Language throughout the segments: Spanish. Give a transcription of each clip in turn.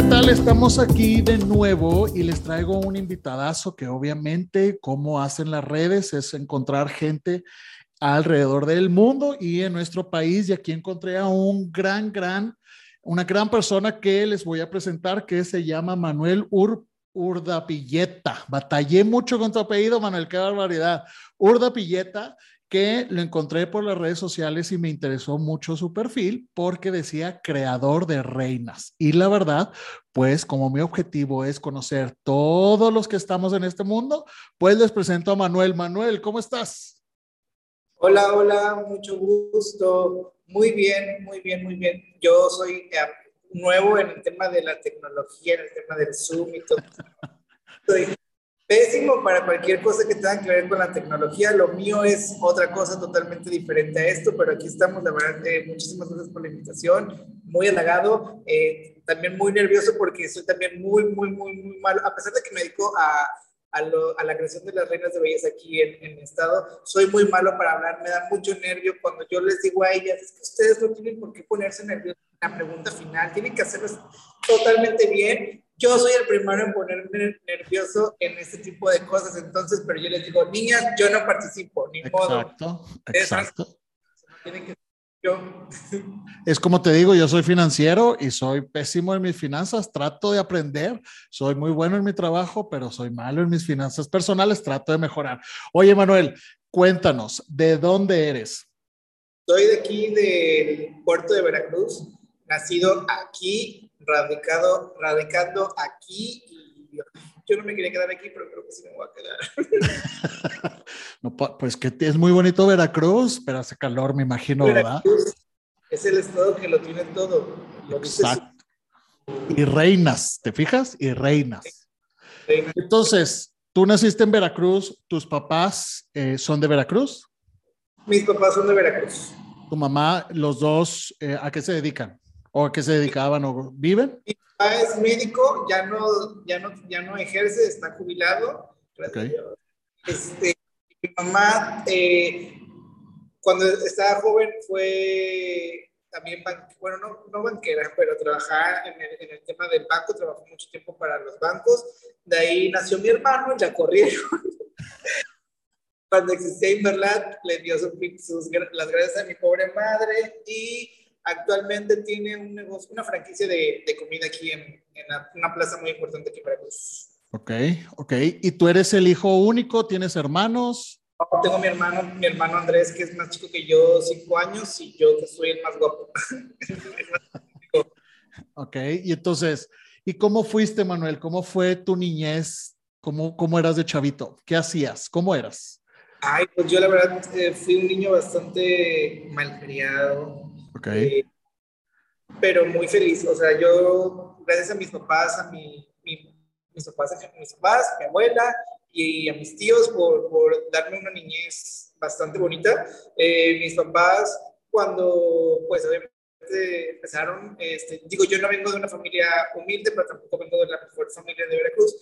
¿qué tal? Estamos aquí de nuevo y les traigo un invitadazo que obviamente, como hacen las redes, es encontrar gente alrededor del mundo y en nuestro país. Y aquí encontré a un gran, gran, una gran persona que les voy a presentar que se llama Manuel Ur, Urdapilleta. Batallé mucho con tu apellido, Manuel, qué barbaridad. Urdapilleta que lo encontré por las redes sociales y me interesó mucho su perfil porque decía creador de reinas. Y la verdad, pues como mi objetivo es conocer todos los que estamos en este mundo, pues les presento a Manuel. Manuel, ¿cómo estás? Hola, hola, mucho gusto. Muy bien, muy bien, muy bien. Yo soy eh, nuevo en el tema de la tecnología, en el tema del Zoom y todo. Soy pésimo para cualquier cosa que tenga que ver con la tecnología. Lo mío es otra cosa totalmente diferente a esto, pero aquí estamos, la verdad, eh, muchísimas gracias por la invitación, muy halagado, eh, también muy nervioso porque soy también muy, muy, muy, muy malo, a pesar de que me dedico a, a, lo, a la creación de las reinas de belleza aquí en, en, el estado, soy muy malo para hablar, me da mucho nervio cuando yo les digo a ellas, es que ustedes no tienen por qué ponerse nerviosos en la pregunta final, tienen que hacerlo totalmente bien yo soy el primero en ponerme nervioso en este tipo de cosas, entonces, pero yo les digo, niñas, yo no participo, ni modo. Exacto, exacto. Es como te digo, yo soy financiero y soy pésimo en mis finanzas, trato de aprender, soy muy bueno en mi trabajo, pero soy malo en mis finanzas personales, trato de mejorar. Oye, Manuel, cuéntanos, ¿de dónde eres? Soy de aquí, del puerto de Veracruz, nacido aquí radicado, radicando aquí y yo no me quería quedar aquí, pero creo que sí me voy a quedar. no, pues que es muy bonito Veracruz, pero hace calor, me imagino, ¿verdad? Es el estado que lo tiene todo. Exacto. Y reinas, ¿te fijas? Y reinas. Entonces, tú naciste en Veracruz, tus papás eh, son de Veracruz. Mis papás son de Veracruz. Tu mamá, los dos, eh, ¿a qué se dedican? ¿O a qué se dedicaban o viven? Mi papá es médico, ya no, ya no, ya no ejerce, está jubilado. Okay. Este, mi mamá, eh, cuando estaba joven, fue también, bueno, no, no banquera, pero trabajaba en el, en el, tema del banco, trabajó mucho tiempo para los bancos. De ahí nació mi hermano, ya corrieron. Cuando existía Inverlat, le dio sus, sus, las gracias a mi pobre madre y actualmente tiene un negocio, una franquicia de, de comida aquí en, en una plaza muy importante aquí en Veracruz. Ok, ok. ¿Y tú eres el hijo único? ¿Tienes hermanos? tengo mi hermano, mi hermano Andrés, que es más chico que yo, cinco años, y yo que soy el más guapo. ok, y entonces, ¿y cómo fuiste, Manuel? ¿Cómo fue tu niñez? ¿Cómo, cómo eras de chavito? ¿Qué hacías? ¿Cómo eras? Ay, pues yo la verdad eh, fui un niño bastante malcriado, eh, pero muy feliz. O sea, yo, gracias a mis papás, a mi, mis, papás, mis papás, mi abuela y a mis tíos por, por darme una niñez bastante bonita. Eh, mis papás, cuando, pues, obviamente empezaron, este, digo, yo no vengo de una familia humilde, pero tampoco vengo de la mejor familia de Veracruz.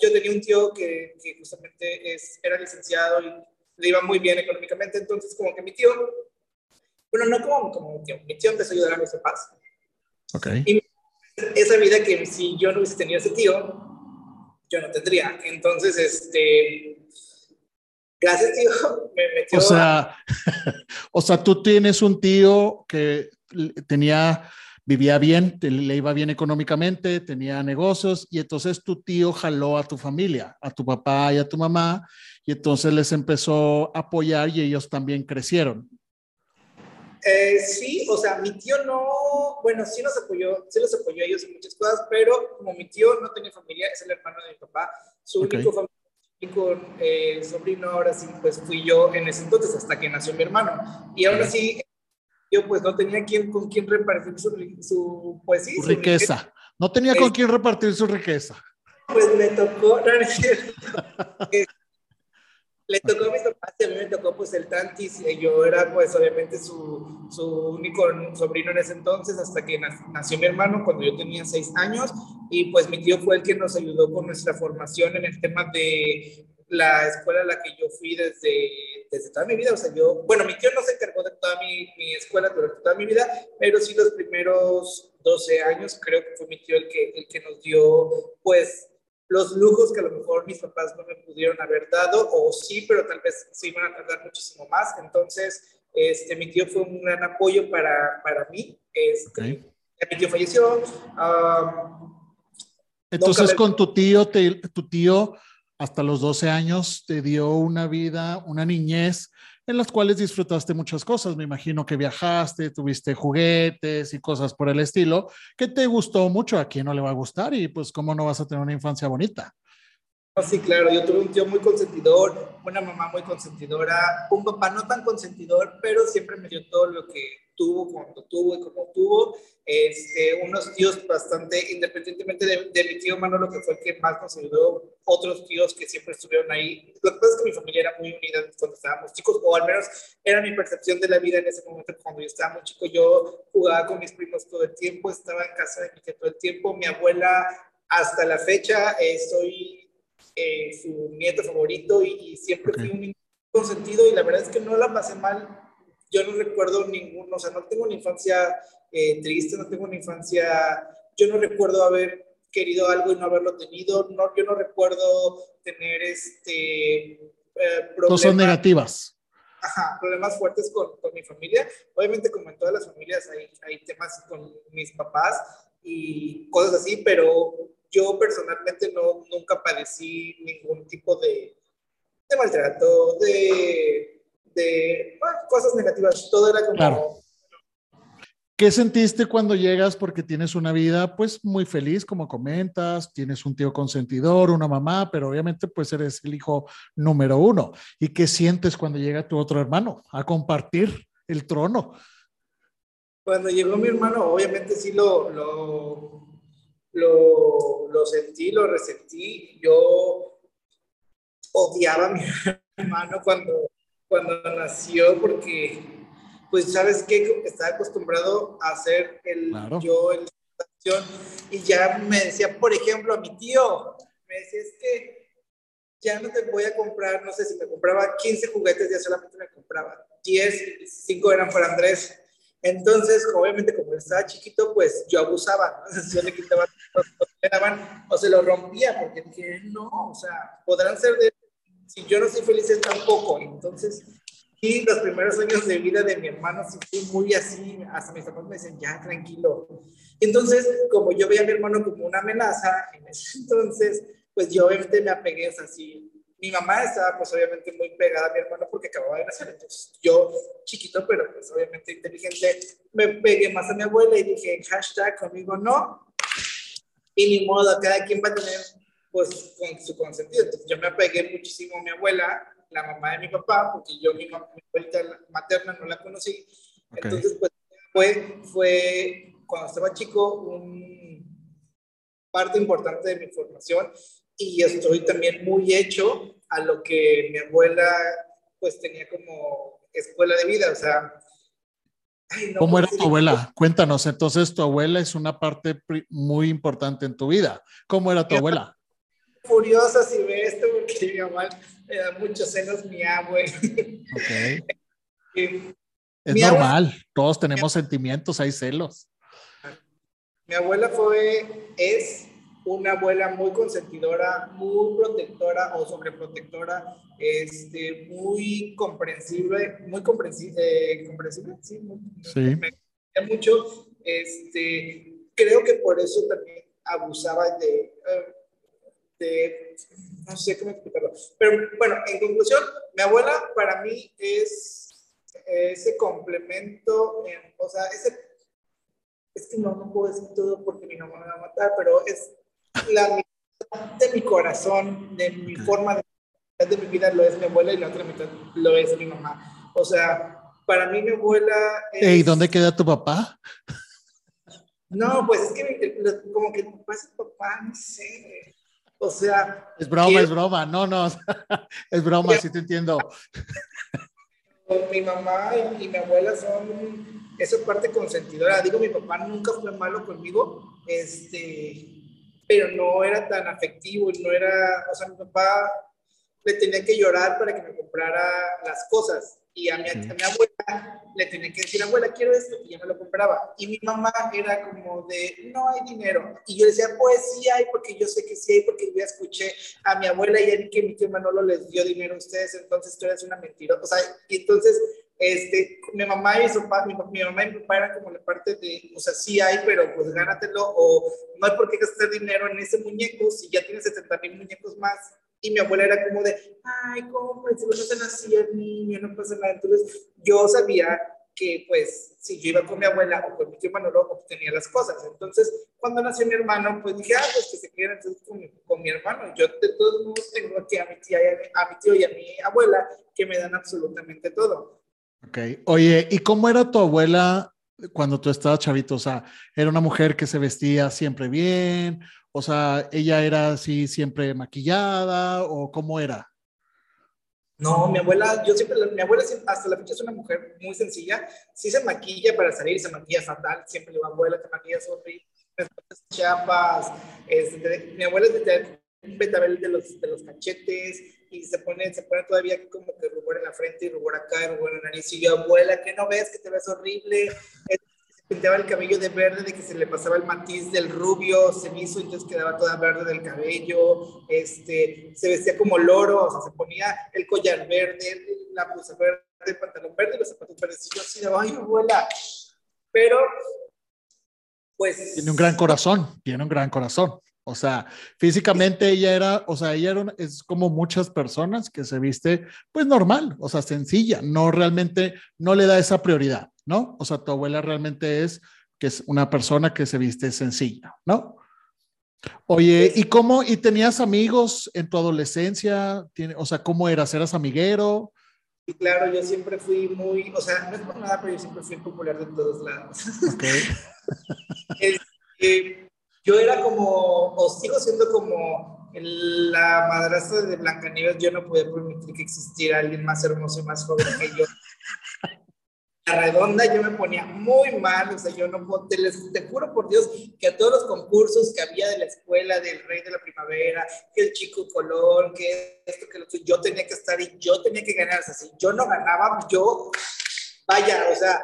yo tenía un tío que, que justamente es, era licenciado y le iba muy bien económicamente, entonces como que mi tío bueno, no como, como mi tío, mi tío empezó a ayudar a mis papás. Ok. Y esa vida que si yo no hubiese tenido ese tío, yo no tendría. Entonces, este, gracias tío, me metió. O sea, o sea, tú tienes un tío que tenía, vivía bien, le iba bien económicamente, tenía negocios y entonces tu tío jaló a tu familia, a tu papá y a tu mamá y entonces les empezó a apoyar y ellos también crecieron. Eh, sí, o sea, mi tío no, bueno, sí nos apoyó, sí los apoyó a ellos en muchas cosas, pero como mi tío no tenía familia, es el hermano de mi papá, su único familia, eh, sobrino ahora sí, pues fui yo en ese entonces hasta que nació mi hermano. Y ahora sí, yo pues no tenía quien, con quien repartir su, su pues sí, su riqueza. No tenía con quién repartir su riqueza. Pues me tocó, no, no le tocó a mis papás y a mí me tocó pues el Tantis, y yo era pues obviamente su, su único sobrino en ese entonces hasta que nació mi hermano cuando yo tenía seis años y pues mi tío fue el que nos ayudó con nuestra formación en el tema de, la escuela a la que yo fui desde, desde toda mi vida. O sea, yo, bueno, mi tío no se encargó de toda mi, mi escuela durante toda mi vida, pero sí los primeros 12 años creo que fue mi tío el que, el que nos dio, pues, los lujos que a lo mejor mis papás no me pudieron haber dado, o sí, pero tal vez sí iban a tardar muchísimo más. Entonces, este, mi tío fue un gran apoyo para, para mí. Este, Mi tío falleció. Entonces, con tu tío, te, tu tío hasta los 12 años te dio una vida, una niñez en las cuales disfrutaste muchas cosas. Me imagino que viajaste, tuviste juguetes y cosas por el estilo, que te gustó mucho. ¿A quién no le va a gustar? Y pues, ¿cómo no vas a tener una infancia bonita? Sí, claro, yo tuve un tío muy consentidor, una mamá muy consentidora, un papá no tan consentidor, pero siempre me dio todo lo que tuvo cuando tuvo y como tuvo. Este, unos tíos bastante, independientemente de, de, mi tío Manolo, que fue el que más nos ayudó, otros tíos que siempre estuvieron ahí. Lo que pasa es que mi familia era muy unida cuando estábamos chicos, o al menos era mi percepción de la vida en ese momento. Cuando yo estaba muy chico, yo jugaba con mis primos todo el tiempo, estaba en casa de mi tía todo el tiempo. Mi abuela, hasta la fecha, eh, soy eh, su nieto favorito y, siempre fui un consentido y la verdad es que no la pasé mal. Yo no recuerdo ninguno, o sea, no tengo una infancia eh, triste, no tengo una infancia, yo no recuerdo haber querido algo y no haberlo tenido, no, yo no recuerdo tener este... Eh, Cosas negativas. Ajá, problemas fuertes con, con, mi familia. Obviamente, como en todas las familias, hay, hay temas con mis papás y cosas así, pero yo personalmente no, nunca padecí ningún tipo de, de maltrato, de, de cosas negativas. Todo era como... Claro. ¿Qué sentiste cuando llegas? Porque tienes una vida pues muy feliz, como comentas, tienes un tío consentidor, una mamá, pero obviamente pues eres el hijo número uno. ¿Y qué sientes cuando llega tu otro hermano a compartir el trono? Cuando llegó mi hermano, obviamente sí lo, lo, lo, lo sentí, lo resentí. Yo odiaba a mi hermano cuando, cuando nació porque, pues, ¿sabes qué? Estaba acostumbrado a hacer el yo, el y ya me decía, por ejemplo, a mi tío, me decía, es que ya no te voy a comprar, no sé si me compraba 15 juguetes, ya solamente me compraba 10, 5 eran para Andrés. Entonces, obviamente, como estaba chiquito, pues yo abusaba. ¿no? Yo le quitaba, o se lo rompía, porque dije, no, o sea, podrán ser de. Si yo no soy feliz, él tampoco. Entonces, y los primeros años de vida de mi hermano sí fui muy así. Hasta mis papás me decían, ya, tranquilo. Entonces, como yo veía a mi hermano como una amenaza, entonces, pues yo obviamente me apegué, así, mi mamá estaba pues obviamente muy pegada a mi hermano porque acababa de nacer, entonces yo chiquito, pero pues obviamente inteligente, me pegué más a mi abuela y dije, hashtag conmigo no, y ni modo, cada quien va a tener pues con su consentido, entonces yo me apegué muchísimo a mi abuela, la mamá de mi papá, porque yo mi, mamá, mi abuelita materna no la conocí, entonces pues fue, fue cuando estaba chico un parte importante de mi formación y estoy también muy hecho a lo que mi abuela pues tenía como escuela de vida, o sea... ¿Cómo era tu abuela? Cuéntanos, entonces tu abuela es una parte muy importante en tu vida. ¿Cómo era tu abuela? Furiosa si ve esto porque mi mamá me da muchos celos mi abuela. Ok. es normal, todos tenemos sentimientos, hay celos. Mi abuela fue, es una abuela muy consentidora, muy protectora o sobreprotectora, este, muy comprensible, muy comprensible, eh, comprensible sí, sí. me mucho, este, creo que por eso también abusaba de, eh, de no sé cómo explicarlo, pero bueno, en conclusión, mi abuela para mí es ese complemento, o sea, ese, es que no, no puedo decir todo porque mi mamá me va a matar, pero es la mitad de mi corazón, de mi forma de, de mi vida lo es mi abuela y la otra mitad lo es mi mamá. O sea, para mí mi abuela... ¿Y dónde queda tu papá? No, pues es que como que mi papá es papá, no sé. O sea... Es broma, es broma. No, no. es broma, sí te entiendo. Mi mamá y, mi abuela son esa parte consentidora. Digo, mi papá nunca fue malo conmigo. Este, pero no era tan afectivo y no era, o sea, mi papá le tenía que llorar para que me comprara las cosas. Y a mi, a mi, abuela le tenía que decir, abuela, quiero esto, y ya me lo compraba. Y mi mamá era como de, no hay dinero. Y yo decía, pues sí hay, porque yo sé que sí hay, porque ya escuché a mi abuela y a mí que mi tío Manolo les dio dinero a ustedes, entonces tú eres una mentira. O sea, y entonces, este, mi mamá y su papá, mi, mi, mamá y mi papá eran como la parte de, o sea, sí hay, pero pues gánatelo, o no hay por qué gastar dinero en ese muñeco si ya tienes 70 mil muñecos más y mi abuela era como de, ay, ¿cómo? Si no se nacía el niño, no pasa nada. Entonces, yo sabía que, pues, si yo iba con mi abuela o con mi tío Manolo, obtenía las cosas. Entonces, cuando nació mi hermano, pues dije, ah, pues que se quieran entonces con, con, mi hermano. Yo, de todos modos, tengo aquí a mi tía, y a, mi, a mi tío y a mi abuela que me dan absolutamente todo. Ok. Oye, ¿y cómo era tu abuela cuando tú estabas chavito? O sea, ¿era una mujer que se vestía siempre bien? O sea, ¿ella era así siempre maquillada o cómo era? No, mi abuela, yo siempre, mi abuela hasta la fecha es una mujer muy sencilla. Sí se maquilla para salir, se maquilla fatal. Siempre le abuela, te maquillas horrible. Chapas. Este, mi abuela es betabel de de los cachetes y se pone, se pone todavía como que rubor en la frente y rubor acá y rubor en la nariz. Y yo, abuela, que no ves que te ves horrible? pintaba el cabello de verde, de que se le pasaba el matiz del rubio, se hizo, entonces quedaba toda verde del cabello, este, se vestía como loro, o sea, se ponía el collar verde, la blusa verde, el pantalón verde y los zapatos verdes. Y yo así de, ay, abuela. Pero, pues... Tiene un gran corazón, tiene un gran corazón. O sea, físicamente ella era, o sea, ella era, es como muchas personas que se viste, pues normal, o sea, sencilla, no realmente, no le da esa prioridad. ¿no? O sea, tu abuela realmente es que es una persona que se viste sencilla, ¿no? Oye, ¿y cómo, y tenías amigos en tu adolescencia? O sea, ¿cómo eras? ¿Eras amiguero? Y claro, yo siempre fui muy, o sea, no es por nada, pero yo siempre fui popular de todos lados. Ok. este, yo era como, o sigo siendo como la madrastra de Blancanieves, yo no podía permitir que existiera alguien más hermoso y más joven que yo. La redonda yo me ponía muy mal, o sea, yo no te, les, te juro por Dios que a todos los concursos que había de la escuela, del Rey de la Primavera, que el Chico Colón, que esto, que lo que yo tenía que estar y yo tenía que ganar, o sea, si yo no ganaba, yo, vaya, o sea,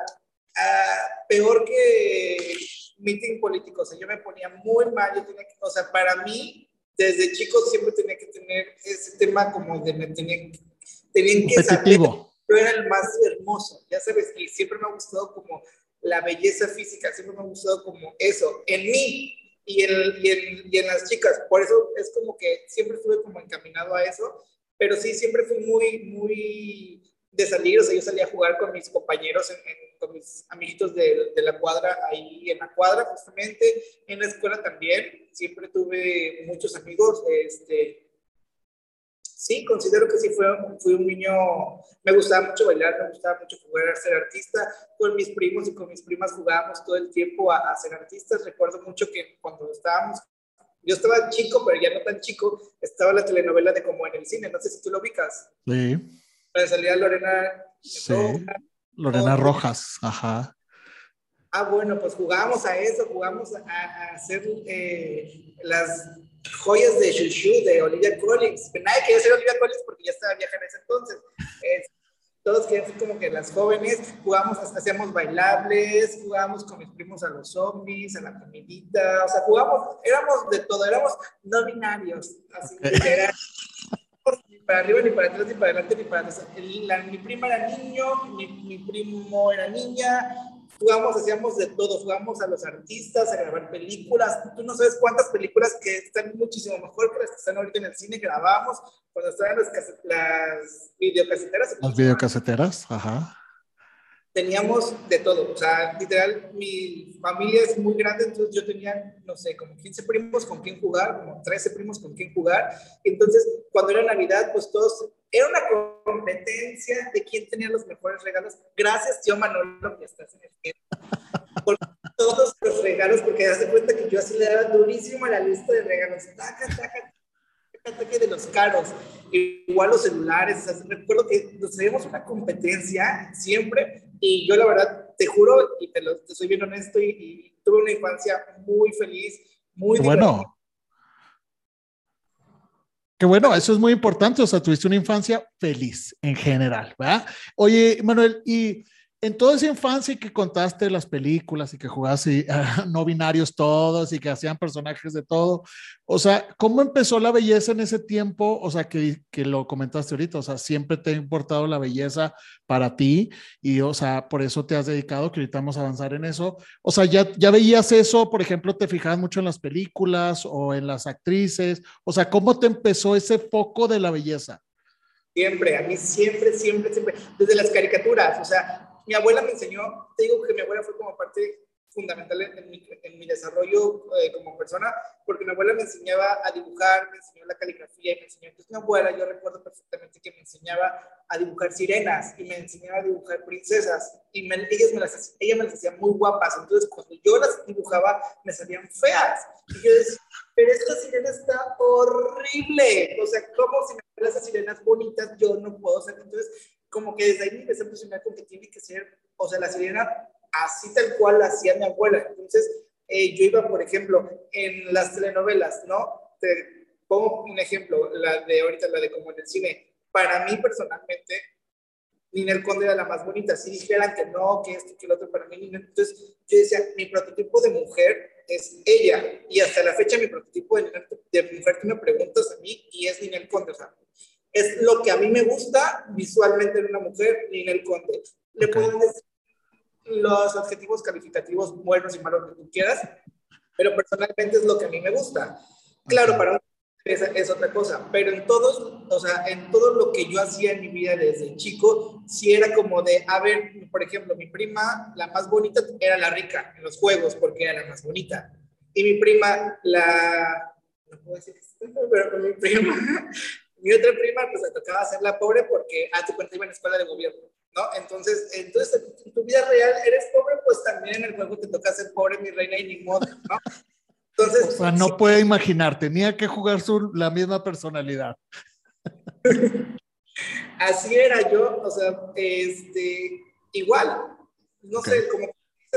uh, peor que meeting político, o sea, yo me ponía muy mal, yo tenía que, o sea, para mí, desde chico siempre tenía que tener ese tema como de me tenía, tenían que saber yo era el más hermoso, ya sabes, y siempre me ha gustado como la belleza física, siempre me ha gustado como eso, en mí y en, y en, y en las chicas, por eso es como que siempre estuve como encaminado a eso, pero sí, siempre fui muy, muy de salir, o sea, yo salía a jugar con mis compañeros, en, con mis amiguitos de, de, la cuadra, ahí en la cuadra justamente, en la escuela también, siempre tuve muchos amigos, este, sí, considero que sí fue, fui un niño, me gustaba mucho bailar, me gustaba mucho jugar a ser artista, con mis primos y con mis primas jugábamos todo el tiempo a, a ser artistas, recuerdo mucho que cuando estábamos, yo estaba chico, pero ya no tan chico, estaba la telenovela de Como en el cine, no sé si tú lo ubicas. Sí. Me salía Lorena. Sí. Lorena Rojas, ajá. Ah, bueno, pues jugábamos a eso, jugamos a, a hacer eh, las joyas de Shushu de Olivia Collins. Nadie quería ser Olivia Collins porque ya estaba vieja en ese entonces. Eh, todos querían ser como que las jóvenes, jugamos, hacíamos bailables, jugábamos con mis primos a los zombies, a la comidita, o sea, jugamos, éramos de todo, éramos no binarios, así okay. que era, para arriba, ni para atrás, ni para adelante, ni para atrás. La, mi prima era niño, mi, mi primo era niña, jugamos, hacíamos de todo, jugamos a los artistas, a grabar películas. Tú no sabes cuántas películas que están muchísimo mejor que las que están ahorita en el cine grabamos cuando estaban las, las videocaseteras. Las videocaseteras, ajá. Teníamos de todo, o sea, literal, mi familia es muy grande, entonces yo tenía, no sé, como 15 primos con quien jugar, como 13 primos con quien jugar. Entonces, cuando era Navidad, pues todos era una competencia de quién tenía los mejores regalos. Gracias, tío Manolo, que estás en el por todos los regalos, porque das cuenta que yo así le daba durísimo a la lista de regalos. Taca, taca, taca, de los caros. Igual los celulares. O sea, recuerdo que nos hacíamos una competencia siempre, y yo la verdad, te juro, y te, lo, te soy bien honesto, y, y, tuve una infancia muy feliz, muy bueno. Que bueno, eso es muy importante, o sea, tuviste una infancia feliz en general, ¿verdad? Oye, Manuel, y en toda esa infancia que contaste las películas y que jugaste no binarios todos y que hacían personajes de todo, o sea, ¿cómo empezó la belleza en ese tiempo? O sea, que, que lo comentaste ahorita, o sea, siempre te ha importado la belleza para ti y, o sea, por eso te has dedicado, que ahorita avanzar en eso. O sea, ya, ya veías eso, por ejemplo, te fijabas mucho en las películas o en las actrices, o sea, ¿cómo te empezó ese foco de la belleza? Siempre, a mí siempre, siempre, siempre, desde las caricaturas, o sea, mi abuela me enseñó, te digo que mi abuela fue como parte fundamental en mi, en mi desarrollo eh, como persona, porque mi abuela me enseñaba a dibujar, me enseñó la caligrafía y me enseñó. Entonces, mi abuela, yo recuerdo perfectamente que me enseñaba a dibujar sirenas y me enseñaba a dibujar princesas y me, ellas me las, ella me las hacía muy guapas. Entonces, cuando yo las dibujaba, me salían feas. Y yo decía, pero esta sirena está horrible. O sea, ¿cómo si me esas sirenas bonitas, yo no puedo hacer? Entonces, como que desde ahí me empecé a impresionar con que tiene que ser, o sea, la sirena así tal cual la hacía mi abuela. Entonces, eh, yo iba, por ejemplo, en las telenovelas, ¿no? Te pongo un ejemplo, la de ahorita, la de como en el cine. Para mí, personalmente, Ninel Conde era la más bonita. Si dijeran que no, que esto, que lo otro, para mí, Ninel. Entonces, yo decía, mi prototipo de mujer es ella. Y hasta la fecha, mi prototipo de, de mujer que me preguntas a mí y es Ninel Conde. O sea, es lo que a mí me gusta visualmente en una mujer y en el Conde. Le pueden decir los adjetivos calificativos buenos y malos que tú quieras, pero personalmente es lo que a mí me gusta. Claro, para un es, es, otra cosa, pero en todos, o sea, en todo lo que yo hacía en mi vida desde chico, sí era como de, a ver, por ejemplo, mi prima, la más bonita, era la rica en los juegos, porque era la más bonita. Y mi prima, la, no puedo decir pero mi prima, mi otra prima, pues le tocaba ser la pobre porque a tu cuenta iba en escuela de gobierno, ¿no? Entonces, entonces, en tu vida real eres pobre, pues también en el juego te toca ser pobre, mi reina, y ni modo, ¿no? Entonces, o sea, no sí. puede imaginar, tenía que jugar su, la misma personalidad. Así era yo, o sea, este, igual, no okay. sé, como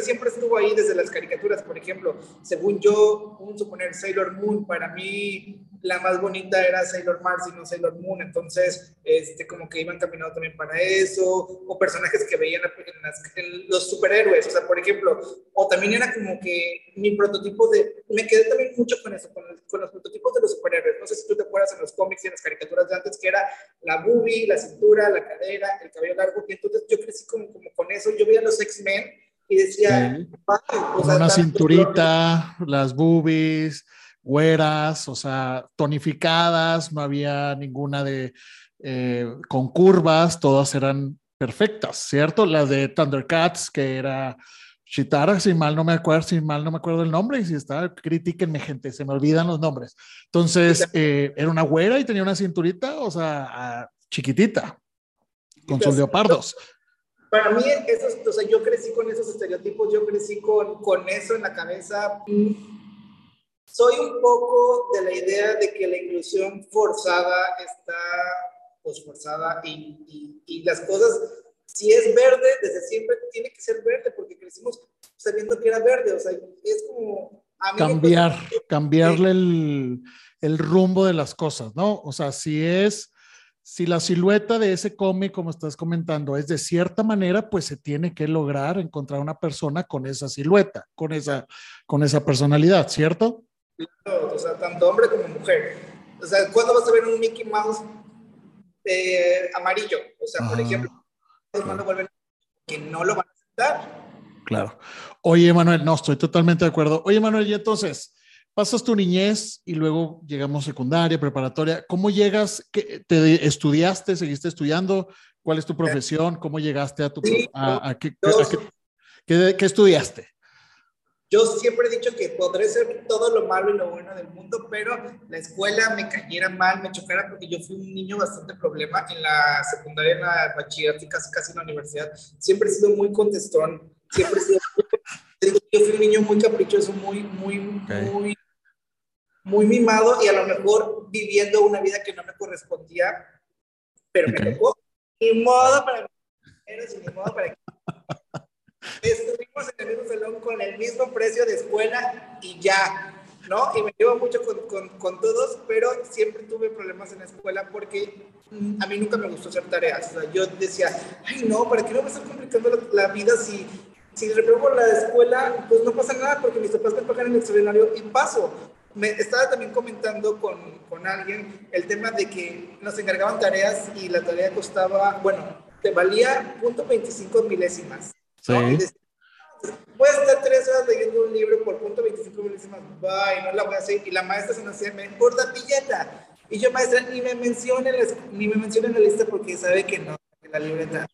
siempre estuvo ahí desde las caricaturas, por ejemplo, según yo, un suponer Sailor Moon, para mí la más bonita era Sailor Mars y no Sailor Moon, entonces, este, como que iban caminando también para eso, o personajes que veían en, las, en los superhéroes, o sea, por ejemplo, o también era como que mi prototipo de, me quedé también mucho con eso, con, con los prototipos de los superhéroes, no sé si tú te acuerdas en los cómics y en las caricaturas de antes, que era la boobie, la cintura, la cadera, el cabello largo, y entonces yo crecí como, como con eso, yo veía los X-Men, y decía, sí. o sea, una cinturita, las boobies, güeras, o sea, tonificadas, no había ninguna de eh, con curvas, todas eran perfectas, ¿cierto? Las de Thundercats, que era Chitara, si mal no me acuerdo, si mal no me acuerdo el nombre, y si está, critíquenme, gente, se me olvidan los nombres. Entonces, eh, era una güera y tenía una cinturita, o sea, chiquitita, con sus leopardos. Para mí, esos, o sea, yo crecí con esos estereotipos, yo crecí con, con eso en la cabeza. Soy un poco de la idea de que la inclusión forzada está pues forzada y, y, y las cosas, si es verde, desde siempre tiene que ser verde porque crecimos sabiendo que era verde, o sea, es como... Cambiar, cambiarle el, el rumbo de las cosas, ¿no? O sea, si es si la silueta de ese cómic, como estás comentando, es de cierta manera, pues se tiene que lograr encontrar una persona con esa silueta, con esa, con esa personalidad, ¿cierto? Claro, o sea, tanto hombre como mujer. O sea, ¿cuándo vas a ver un Mickey Mouse eh, amarillo? O sea, por ejemplo, claro. vuelven que no lo van a aceptar. Claro. Oye, Manuel, no, estoy totalmente de acuerdo. Oye, Manuel, y entonces, pasas tu niñez y luego llegamos secundaria, preparatoria. ¿Cómo llegas? ¿Qué, ¿Te estudiaste? ¿Seguiste estudiando? ¿Cuál es tu profesión? ¿Cómo llegaste a tu... Sí, a, a, qué, yo, a qué, qué, qué, estudiaste? Yo siempre he dicho que podré ser todo lo malo y lo bueno del mundo, pero la escuela me cayera mal, me chocara, porque yo fui un niño bastante problema en la secundaria, en la bachillerato y casi, casi en la universidad. Siempre he sido muy contestón, siempre he sido... yo fui un niño muy caprichoso, muy, muy, okay. muy muy mimado y a lo mejor viviendo una vida que no me correspondía, pero okay. me tocó. Ni modo para ni modo para Estuvimos en el mismo salón con el mismo precio de escuela y ya. ¿no? Y me llevo mucho con, con, con, todos, pero siempre tuve problemas en la escuela porque mm, a mí nunca me gustó hacer tareas. O sea, yo decía, ay, no, ¿para qué no me están complicando la, vida si, si repruebo la escuela? Pues no pasa nada porque mis papás me pagan el extraordinario y paso. Me estaba también comentando con, con alguien el tema de que nos encargaban tareas y la tarea costaba, bueno, te valía punto 25 milésimas. Sí voy a estar tres horas leyendo un libro por punto 25 milésimas, bye, no la voy a hacer. Y la maestra se nos decía, me importa pilleta. Y yo, maestra, ni me mencione ni me mencione en la lista porque sabe que no, en la libreta.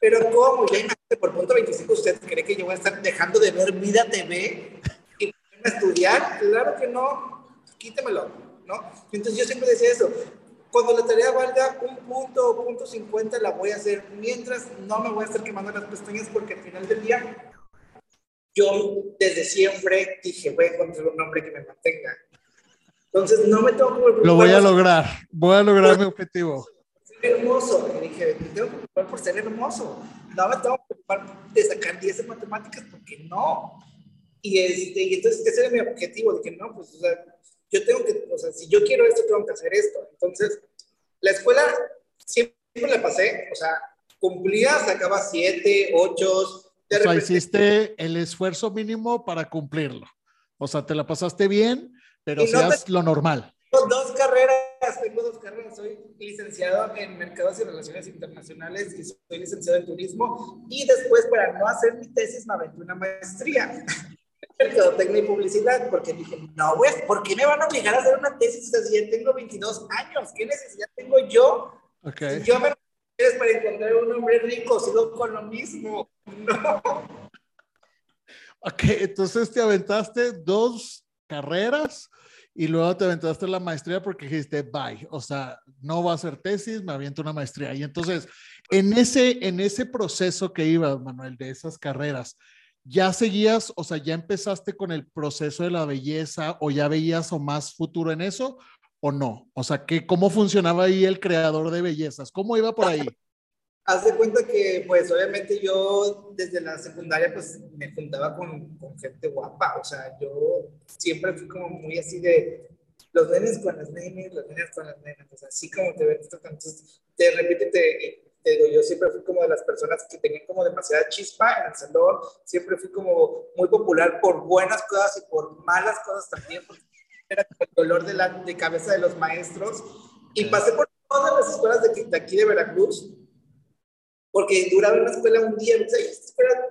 Pero ¿cómo? Ya por punto 25 usted cree que yo voy a estar dejando de ver Vida TV a estudiar. Claro que no, quítemelo, ¿no? Entonces yo siempre decía eso. Cuando la tarea valga un punto o punto 50 la voy a hacer, mientras no me voy a estar quemando las pestañas porque al final del día yo desde siempre dije, voy a encontrar un hombre que me mantenga. Entonces, no me tengo que preocupar. Lo voy a lograr, voy a lograr mi objetivo. Ser hermoso. Y dije, me tengo que preocupar por ser hermoso. No me tengo que preocupar de sacar 10 en matemáticas porque no. Y, este, y entonces ese era mi objetivo, de que no, pues, o sea, yo tengo que, o sea, si yo quiero esto, tengo que hacer esto. Entonces, la escuela siempre la pasé, o sea, cumplía, sacaba 7, 8, o sea, hiciste el esfuerzo mínimo para cumplirlo. O sea, te la pasaste bien, pero seas lo normal. Tengo dos carreras, tengo dos carreras. Soy licenciado en Mercados y Relaciones Internacionales y soy licenciado en Turismo. Y después, para no hacer mi tesis, me aventé una maestría. Mercadotecnia y publicidad, porque dije, no, güey, ¿por qué me van a obligar a hacer una tesis si ya tengo 22 años? ¿Qué necesidad tengo yo? Okay. Si yo me es para encontrar un hombre rico, sigo con lo mismo. No. Ok, entonces te aventaste dos carreras y luego te aventaste la maestría porque dijiste, bye, o sea, no va a ser tesis, me aviento una maestría. Y entonces, en ese, en ese proceso que ibas, Manuel, de esas carreras, ¿ya seguías, o sea, ya empezaste con el proceso de la belleza o ya veías o más futuro en eso? o no? O sea, ¿qué, ¿cómo funcionaba ahí el creador de bellezas? ¿Cómo iba por ahí? Haz de cuenta que, pues, obviamente yo desde la secundaria, pues, me juntaba con, con gente guapa. O sea, yo siempre fui como muy así de los nenes con las nenes, las nenes con las nenas. O sea, así como te ves, entonces, te repite, te, te digo, yo siempre fui como de las personas que tenían como demasiada chispa en el salón. Siempre fui como muy popular por buenas cosas y por malas cosas también, porque era el dolor de, la, de cabeza de los maestros. Y pasé por todas las escuelas de, aquí de Veracruz, porque duraba en la escuela un día, sea, escuela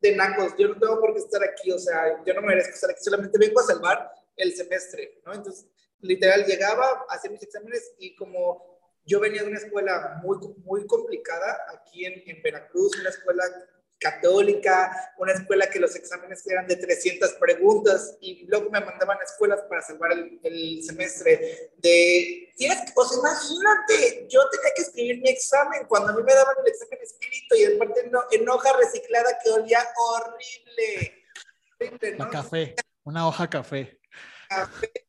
de nacos, yo no tengo por qué estar aquí, o sea, yo no merezco estar aquí, solamente vengo a salvar el semestre, ¿no? Entonces, literal, llegaba, hacía mis exámenes y como yo venía de una escuela muy, muy complicada aquí en, en Veracruz, una escuela católica, una escuela que los exámenes eran de 300 preguntas y luego me mandaban a escuelas para salvar el, semestre de, tienes o sea, imagínate, yo tenía que escribir mi examen cuando a mí me daban el examen escrito y aparte en hoja reciclada que olía horrible. horrible café, una hoja café. Café,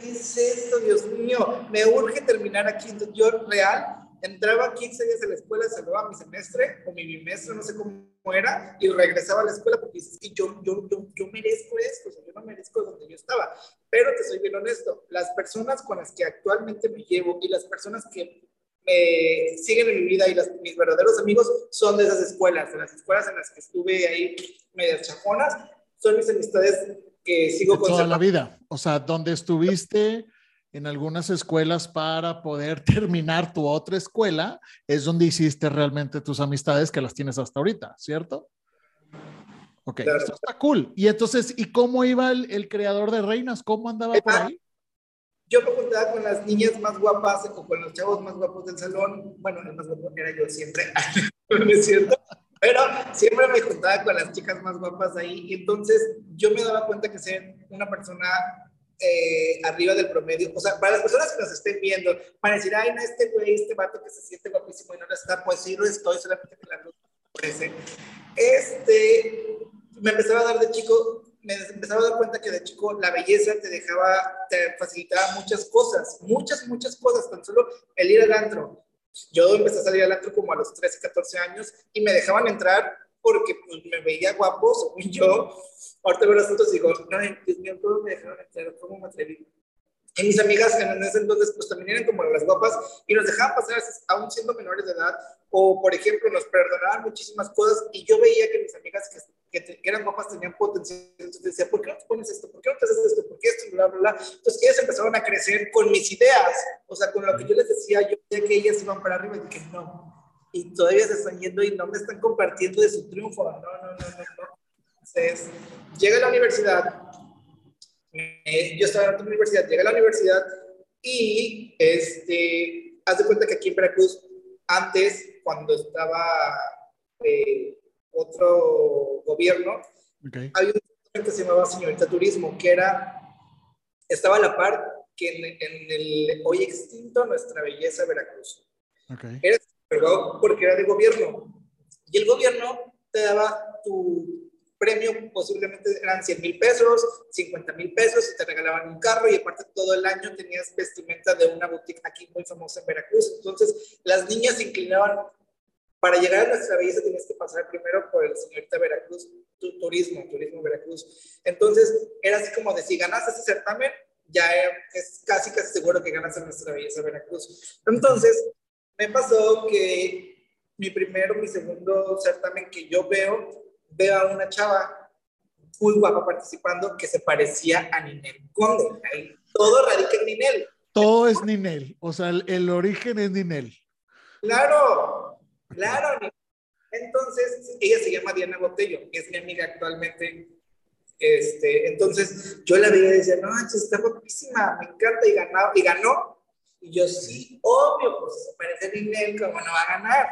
¿qué es esto, Dios mío? Me urge terminar aquí. Entonces, yo real entraba 15 días a la escuela, salvaba mi semestre o mi bimestre, no sé cómo era, y regresaba a la escuela porque dices que yo, yo, yo, yo merezco esto, o sea, yo no merezco donde yo estaba. Pero te soy bien honesto, las personas con las que actualmente me llevo y las personas que me siguen en mi vida y las, mis verdaderos amigos son de esas escuelas, de las escuelas en las que estuve ahí medias chafonas, son mis amistades que sigo con toda la vida, o sea, donde estuviste en algunas escuelas para poder terminar tu otra escuela, es donde hiciste realmente tus amistades que las tienes hasta ahorita, ¿cierto? Ok, esto está cool. Y entonces, ¿y cómo iba el, creador de Reinas? ¿Cómo andaba por ahí? Yo me juntaba con las niñas más guapas o con los chavos más guapos del salón. Bueno, el más guapo era yo siempre, no es cierto. Pero siempre me juntaba con las chicas más guapas ahí. Y entonces yo me daba cuenta que ser una persona eh, arriba del promedio. O sea, para las personas que nos estén viendo, para decir, ay, no, este güey, este vato que se siente guapísimo y no lo está, pues sí lo estoy, solamente que la luz parece. Este, me empezaba a dar de chico, me empezaba a dar cuenta que de chico la belleza te dejaba, te facilitaba muchas cosas, muchas, muchas cosas, tan solo el ir al antro. Yo empecé a salir al antro como a los 13, 14 años y me dejaban entrar porque pues, me veía guapo, según yo, ahorita veo las fotos y digo, no, Dios mío, ¿cómo me dejaron entrar? ¿Cómo me atreví? Y mis amigas en ese entonces, pues también eran como las guapas y nos dejaban pasar aún siendo menores de edad. O, por ejemplo, nos perdonaban muchísimas cosas y yo veía que mis amigas que, que, eran guapas tenían potencial. Entonces decía, ¿por qué no te pones esto? ¿Por qué no te haces esto? ¿Por qué esto? Bla, bla, bla. Entonces ellas empezaron a crecer con mis ideas. O sea, con lo que yo les decía, yo veía que ellas iban para arriba y dije, no. Y todavía se están yendo y no me están compartiendo de su triunfo. No, no, no, no. no. Entonces, llega a la universidad eh, yo estaba en otra universidad, llegué a la universidad y este, haz de cuenta que aquí en Veracruz, antes, cuando estaba eh, otro gobierno, había un que se llamaba Señorita Turismo, que era, estaba a la par que en, el hoy extinto Nuestra Belleza Veracruz. Era porque era de gobierno. Y el gobierno te daba tu premio posiblemente eran 100 mil pesos, 50 mil pesos y te regalaban un carro y aparte todo el año tenías vestimenta de una boutique aquí muy famosa en Veracruz. Entonces las niñas se inclinaban, para llegar a nuestra belleza tenías que pasar primero por el señorita Veracruz, tu, turismo, turismo Veracruz. Entonces era así como de si ganas ese certamen, ya es casi casi seguro que ganas en nuestra belleza Veracruz. Entonces me pasó que mi primero, mi segundo certamen que yo veo veo a una chava muy guapa participando que se parecía a Ninel Conde. Ahí todo radica en Ninel. Todo es Ninel, o sea, el, origen es Ninel. Claro, claro. Entonces, ella se llama Diana Botello, es mi amiga actualmente. Este, entonces, yo la veía y decía, no, está guapísima, me encanta, y ganó, y ganó. Y yo, sí, obvio, pues se parece a Ninel, ¿cómo no va a ganar?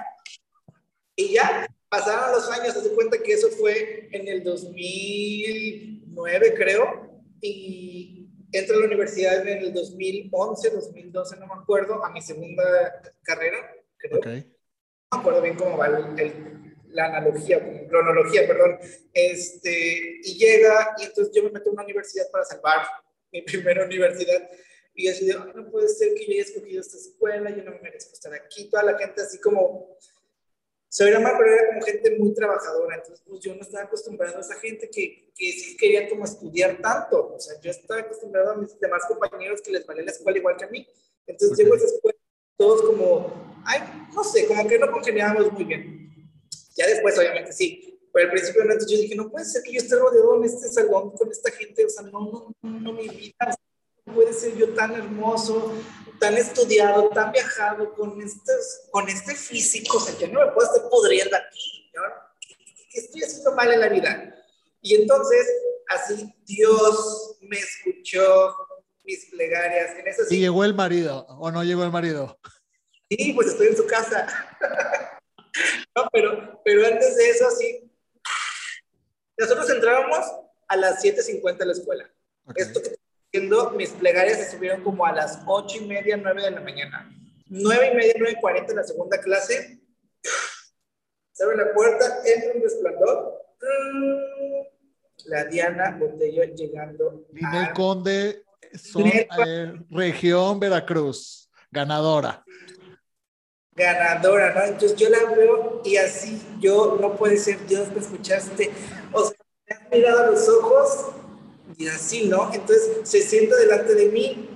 Y ya, pasaron los años, se cuenta que eso fue en el 2009, creo, y entré a la universidad en el 2011, 2012, no me acuerdo, a mi segunda carrera, creo. No me acuerdo bien cómo va la analogía, cronología, perdón. Este, y llega, y entonces yo me meto a una universidad para salvar mi primera universidad. Y así de, no puede ser que yo haya escogido esta escuela, yo no me merezco estar aquí. Toda la gente así como se veía mal, pero era como gente muy trabajadora. Entonces, pues yo no estaba acostumbrado a esa gente que, que sí quería como estudiar tanto. O sea, yo estaba acostumbrado a mis demás compañeros que les valía la escuela igual que a mí. Entonces, okay. llego después, todos como, ay, no sé, como que no congeniábamos muy bien. Ya después, obviamente, sí. Pero al principio, antes yo dije, no puede ser que yo esté rodeado en este salón con esta gente. O sea, no, no, no, mi vida no puede ser yo tan hermoso, tan estudiado, tan viajado, con, estos, con este físico, o sea, yo no me puedo estar pudriendo aquí, ¿no? ¿Qué estoy haciendo mal en la vida? Y entonces, así Dios me escuchó mis plegarias. En eso ¿Y llegó el marido o no llegó el marido? Sí, pues estoy en su casa. no, pero, pero antes de eso, sí. Nosotros entrábamos a las 7.50 de la escuela. Esto que mis plegarias se subieron como a las ocho y media, nueve de la mañana. Nueve y media, nueve y cuarenta en la segunda clase. Se abre la puerta, entra un resplandor. La Diana Botello llegando. Ninel Conde, eh, región Veracruz, ganadora. Ganadora, ¿no? Entonces yo la veo y así yo, no puede ser, Dios, me escuchaste. O sea, me has mirado a los ojos y así, ¿no? Entonces se sienta delante de mí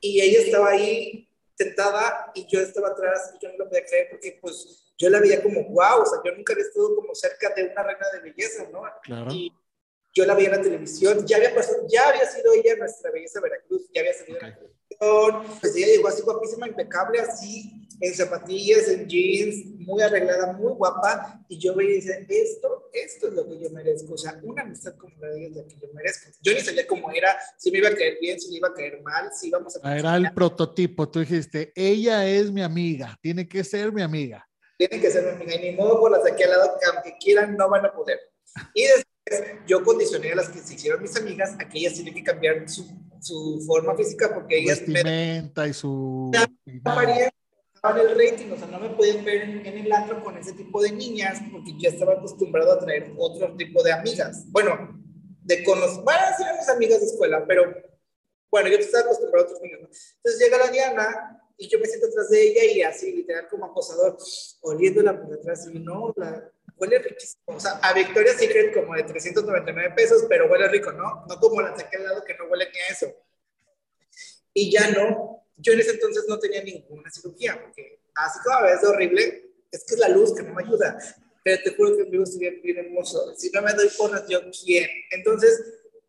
y ella estaba ahí sentada y yo estaba atrás y yo no lo podía creer porque pues yo la veía como wow, o sea, yo nunca había estado como cerca de una reina de belleza, ¿no? Claro. Y yo la veía en la televisión, ya había pasado, ya había sido ella nuestra belleza Veracruz, ya había salido en la televisión, pues ella llegó así guapísima, impecable, así en zapatillas, en jeans, muy arreglada, muy guapa, y yo veía y decía, esto, esto es lo que yo merezco, o sea, una amistad como la de ella es la que yo merezco. Yo ni sabía cómo era, si me iba a caer bien, si me iba a caer mal, si íbamos a... Era el prototipo, tú dijiste, ella es mi amiga, tiene que ser mi amiga. Tiene que ser mi amiga, y ni modo por las de aquí al lado, que aunque quieran, no van a poder. Y después yo condicioné a las que se hicieron mis amigas a que ellas tienen que cambiar su, su forma física porque ellas... Vestimenta y su en el rating, o sea, no me podían ver en, el antro con ese tipo de niñas porque yo estaba acostumbrado a traer otro tipo de amigas. Bueno, de conocer, bueno, sí mis amigas de escuela, pero bueno, yo estaba acostumbrado a otros niños. Entonces llega la Diana y yo me siento atrás de ella y así, literal, como acosador, oliéndola por detrás y no, la, huele riquísimo. O sea, a Victoria's Secret como de 399 pesos, pero huele rico, ¿no? No como la de aquel lado que no huele ni a eso. Y ya no. Yo en ese entonces no tenía ninguna cirugía, porque así como a veces es horrible, es que es la luz que no me ayuda. Pero te juro que mi gusto bien, bien hermoso. Si no me doy porras, yo quién. Entonces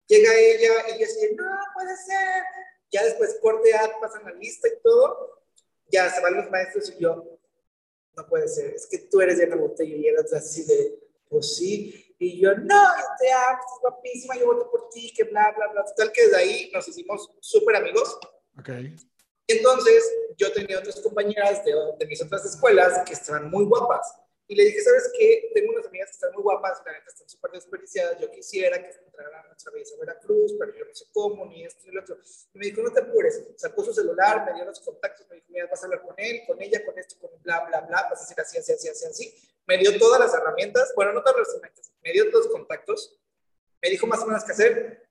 llega ella y yo así, no puede ser. Ya después corte pasan la lista y todo. Ya se van los maestros y yo, no puede ser, es que tú eres de la Botella y eras así de, pues sí, y yo, no, te amo, estás guapísima, yo voto por ti, que bla, bla, bla, tal que desde ahí nos hicimos súper amigos. Ok. Entonces, yo tenía otras compañeras de, de mis otras escuelas que estaban muy guapas. Y le dije, ¿sabes qué? Tengo unas amigas que están muy guapas, la neta están súper desperdiciadas. Yo quisiera que entraran a nuestra belleza Veracruz, pero yo no sé cómo, ni esto ni lo otro. Y me dijo, no te apures. Sacó su celular, me dio los contactos, me dijo, mira, vas a hablar con él, con ella, con esto, con bla, bla, bla, vas a hacer así, así, así, así, así. Me dio todas las herramientas, bueno, no todas las herramientas, me dio todos los contactos. Me dijo más o menos qué hacer.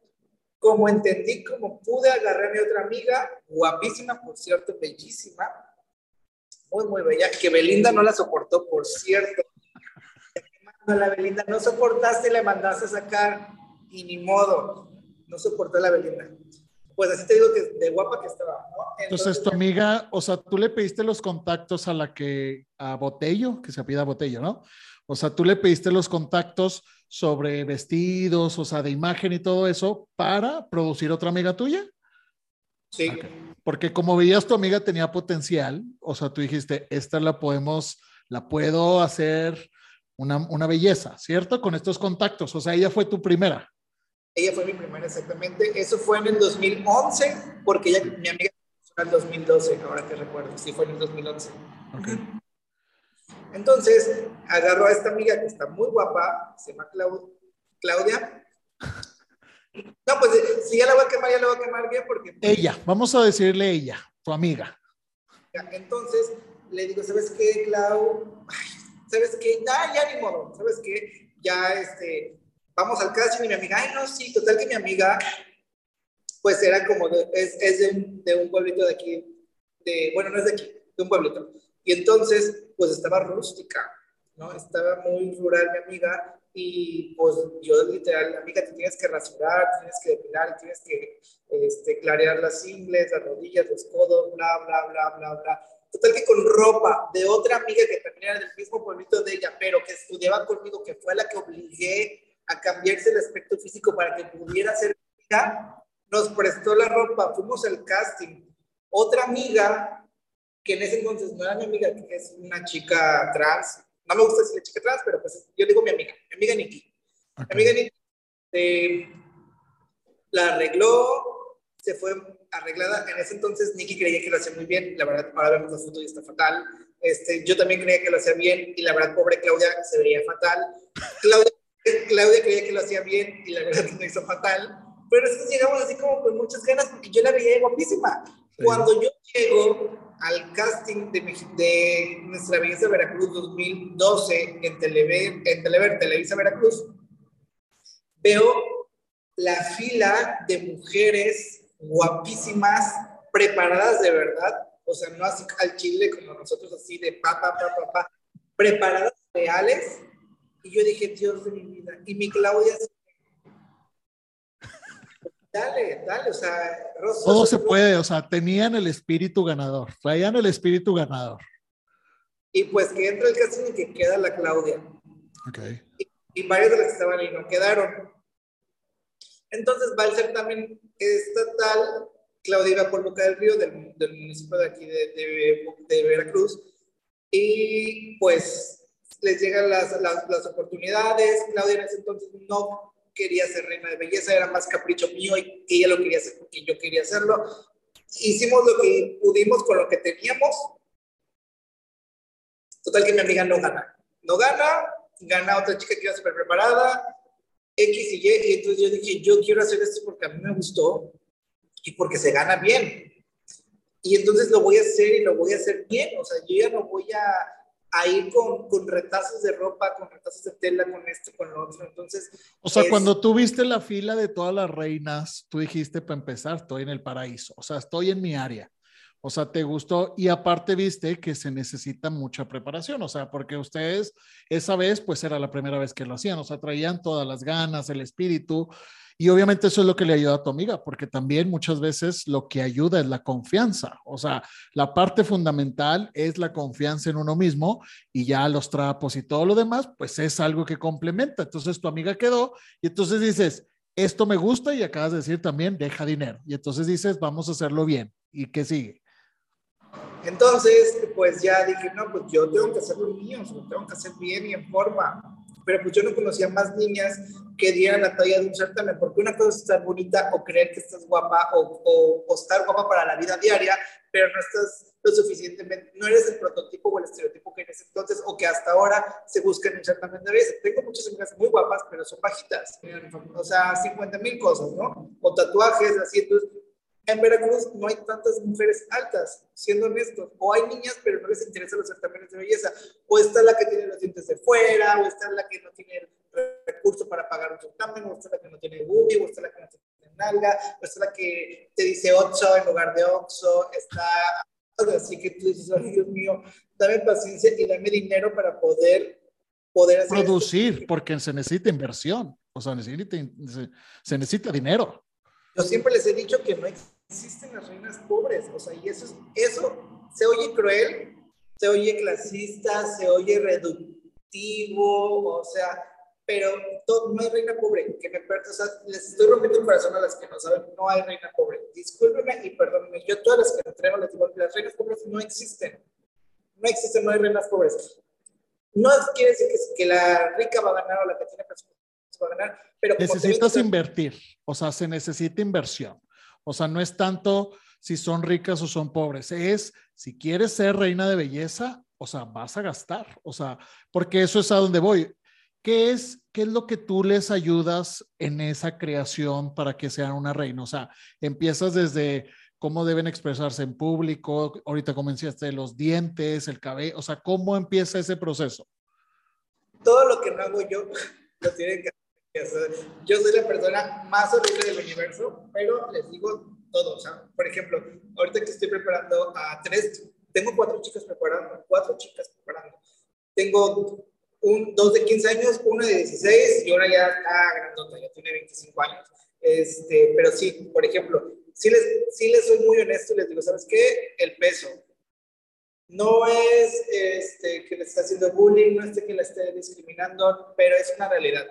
Como entendí, como pude, agarré a mi otra amiga, guapísima, por cierto, bellísima, muy, muy bella, que Belinda no la soportó, por cierto. La Belinda no soportaste y le mandaste a sacar, y ni modo, no soportó la Belinda. Pues así te digo que de guapa que estaba, ¿no? Entonces, tu amiga, o sea, tú le pediste los contactos a la que, a Botello, que se pida Botello, ¿no? O sea, tú le pediste los contactos sobre vestidos, o sea, de imagen y todo eso para producir otra amiga tuya. Sí. Okay. Porque como veías tu amiga tenía potencial, o sea, tú dijiste, esta la podemos, la puedo hacer una, una belleza, ¿cierto? Con estos contactos, o sea, ella fue tu primera. Ella fue mi primera, exactamente. Eso fue en el 2011, porque ella, mi amiga fue en el 2012, ahora que recuerdo. Sí, fue en el 2011. Okay. Entonces, agarró a esta amiga que está muy guapa, se llama Clau Claudia. No, pues si ya la voy a quemar, ya la voy a quemar bien porque... Ella, vamos a decirle ella, tu amiga. Entonces, le digo, ¿sabes qué, Clau? Ay, ¿Sabes qué? Ya, ya ni modo, ¿sabes qué? Ya, este, vamos al casting y mi amiga, ay, no, sí, total que mi amiga, pues era como, de, es, es de, de, un pueblito de aquí, de, bueno, no es de aquí, de un pueblito. Y entonces, pues estaba rústica, ¿no? Estaba muy rural mi amiga y pues yo literal, amiga, te tienes que rasurar, tienes que depilar, tienes que este, clarear las ingles, las rodillas, los codos, bla, bla, bla, bla, bla. Total que con ropa de otra amiga que también era del mismo pueblito de ella, pero que estudiaba conmigo, que fue la que obligué a cambiarse el aspecto físico para que pudiera ser amiga, nos prestó la ropa, fuimos al casting. Otra amiga, que en ese entonces no era mi amiga, que es una chica trans, no me gusta decirle chica trans, pero pues yo digo mi amiga, mi amiga Nikki. Okay. Mi amiga Nikki eh, la arregló, se fue arreglada. En ese entonces Nikki creía que lo hacía muy bien, la verdad, ahora vemos la foto y está fatal. Este, yo también creía que lo hacía bien y la verdad, pobre Claudia, se veía fatal. Claudia, Claudia creía que lo hacía bien y la verdad lo hizo fatal. Pero nosotros llegamos así como con muchas ganas porque yo la veía guapísima. Sí. Cuando yo llego al casting de, de Nuestra Belleza Veracruz 2012 en Telever, en Telever, Televisa Veracruz, veo la fila de mujeres guapísimas, preparadas de verdad, o sea, no así al chile como nosotros, así de pa, pa, pa, pa, pa, preparadas reales. Y yo dije, Dios de mi vida. Y mi Claudia, dale, dale, o sea, Rosso, todo se puede, o sea, tenían el espíritu ganador, traían el espíritu ganador. Y pues que entra el casting y que queda la Claudia. Ok. Y, y varios de los que estaban ahí no quedaron. Entonces va el certamen estatal, Claudia iba por Boca del Río, del, del municipio de aquí de, de, de, Veracruz, y pues les llegan las, las, las, oportunidades. Claudia en ese entonces no quería ser reina de belleza, era más capricho mío y ella lo quería hacer porque yo quería hacerlo. Hicimos lo que pudimos con lo que teníamos. Total que mi amiga no gana. No gana, gana otra chica que iba súper preparada, X y Y, y entonces yo dije, yo quiero hacer esto porque a mí me gustó y porque se gana bien. Y entonces lo voy a hacer y lo voy a hacer bien, o sea, yo ya no voy a, a ir con, con, retazos de ropa, con retazos de tela, con esto, con lo otro, entonces... O sea, es... cuando tú viste la fila de todas las reinas, tú dijiste, para empezar, estoy en el paraíso, o sea, estoy en mi área. O sea, te gustó y aparte viste que se necesita mucha preparación, o sea, porque ustedes esa vez pues era la primera vez que lo hacían, o sea, traían todas las ganas, el espíritu y obviamente eso es lo que le ayuda a tu amiga, porque también muchas veces lo que ayuda es la confianza, o sea, la parte fundamental es la confianza en uno mismo y ya los trapos y todo lo demás, pues es algo que complementa. Entonces tu amiga quedó y entonces dices, esto me gusta y acabas de decir también, deja dinero. Y entonces dices, vamos a hacerlo bien. ¿Y qué sigue? Entonces, pues ya dije, no, pues yo tengo que hacerlo mío, lo tengo que hacer bien y en forma. Pero pues yo no conocía más niñas que dieran la talla de un certamen, porque una cosa es estar bonita o creer que estás guapa o, o, estar guapa para la vida diaria, pero no estás lo suficientemente, no eres el prototipo o el estereotipo que eres entonces o que hasta ahora se busca en un certamen de belleza. Tengo muchas amigas muy guapas, pero son bajitas, o sea, 50 mil cosas, ¿no? O tatuajes, así, entonces en Veracruz no hay tantas mujeres altas, siendo honestos. O hay niñas, pero no les interesan los certámenes de belleza. O está la que tiene los dientes de fuera, o está la que no tiene el recurso para pagar un certamen, o está la que no tiene bubi, o está la que no tiene nalga, o está la que te dice ocho en lugar de oxo, está... Así que tú dices, ay Dios mío, dame paciencia y dame dinero para poder poder hacer producir, porque se necesita inversión, o sea, necesita, se, se necesita dinero. Yo siempre les he dicho que no existen las reinas pobres, o sea, y eso, eso se oye cruel, se oye clasista, se oye reductivo, o sea, pero no hay reina pobre, que me o sea, les estoy rompiendo el corazón a las que no saben, no hay reina pobre. Discúlpenme y perdónenme, yo todas las que me traigo les digo, las reinas pobres no existen, no existen, no hay reinas pobres. No quiere decir que, que la rica va a ganar o la que tiene personas va a ganar, pero... Necesitas invertir, o sea, se necesita inversión. O sea, no es tanto si son ricas o son pobres, es si quieres ser reina de belleza, o sea, vas a gastar, o sea, porque eso es a donde voy. ¿Qué es, ¿Qué es lo que tú les ayudas en esa creación para que sean una reina? O sea, empiezas desde cómo deben expresarse en público, ahorita comenzaste los dientes, el cabello, o sea, ¿cómo empieza ese proceso? Todo lo que no hago yo, lo tienen que yo soy la persona más horrible del universo, pero les digo todo. O sea, por ejemplo, ahorita que estoy preparando a tres, tengo cuatro chicas preparando, cuatro chicas preparando. Tengo un, dos de 15 años, una de 16 y una ya está grandota, ya tiene 25 años. Este, pero sí, por ejemplo, sí les, sí les soy muy honesto y les digo, ¿sabes qué? El peso. No es este, que le está haciendo bullying, no es que le esté discriminando, pero es una realidad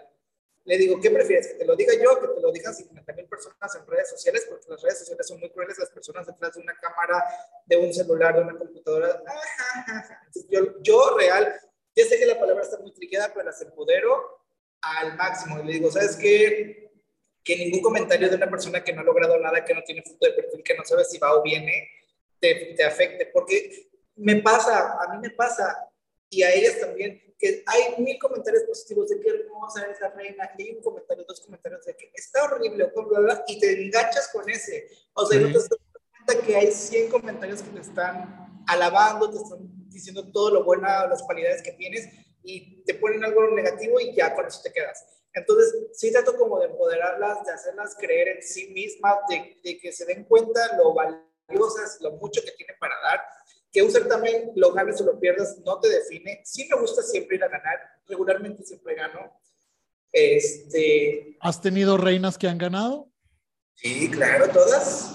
le digo, ¿qué prefieres? ¿Que te lo diga yo que te lo digan 50 mil personas en redes sociales? Porque las redes sociales son muy crueles, las personas detrás de una cámara, de un celular, de una computadora. yo, yo real, ya sé que la palabra está muy triqueada, pero las empodero al máximo. Y le digo, ¿sabes qué? Que ningún comentario de una persona que no ha logrado nada, que no tiene foto de perfil, que no sabe si va o viene, te, te afecte. Porque me pasa, a mí me pasa, y a ellas también que hay mil comentarios positivos de qué hermosa esa reina, y hay un comentario, dos comentarios de que está horrible, o bla, bla, y te enganchas con ese. O sea, no te das cuenta que hay 100 comentarios que te están alabando, te están diciendo todo lo bueno, las cualidades que tienes, y te ponen algo negativo y ya con eso te quedas. Entonces, sí trato como de empoderarlas, de hacerlas creer en sí mismas, de, de que se den cuenta lo valiosas, lo mucho que tienen para dar, que un certamen lo ganes o lo pierdas no te define. Sí me gusta siempre ir a ganar, regularmente siempre gano. Este... ¿Has tenido reinas que han ganado? Sí, claro, todas.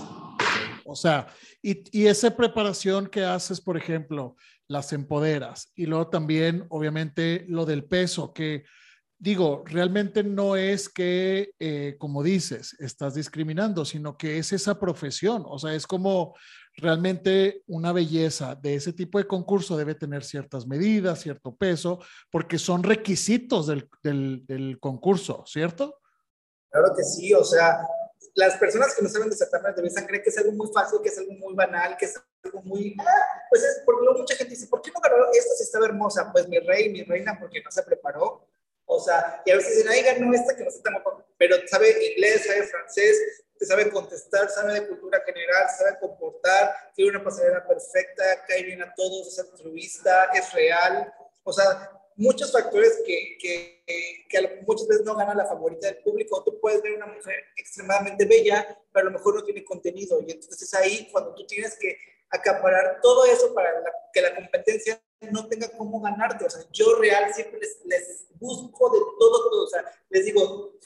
O sea, y, y esa preparación que haces, por ejemplo, las empoderas y luego también, obviamente, lo del peso, que digo, realmente no es que, eh, como dices, estás discriminando, sino que es esa profesión. O sea, es como realmente una belleza de ese tipo de concurso debe tener ciertas medidas, cierto peso, porque son requisitos del, del, concurso, ¿cierto? Claro que sí, o sea, las personas que no saben de certámenes de belleza creen que es algo muy fácil, que es algo muy banal, que es algo muy... Ah, pues es porque mucha gente dice, ¿por qué no ganó esta si estaba hermosa? Pues mi rey, mi reina, porque no se preparó. O sea, y a veces dicen, ay, ganó esta que no se tan pero sabe inglés, sabe francés, sabe contestar, sabe de cultura general, sabe comportar, tiene una pasarela perfecta, cae bien a todos, es altruista, es real. O sea, muchos factores que, que, que, muchas veces no gana la favorita del público. Tú puedes ver una mujer extremadamente bella, pero a lo mejor no tiene contenido. Y entonces es ahí cuando tú tienes que acaparar todo eso para que la competencia no tenga cómo ganarte. O sea, yo real siempre les, les busco de todo, todo. O sea, les digo,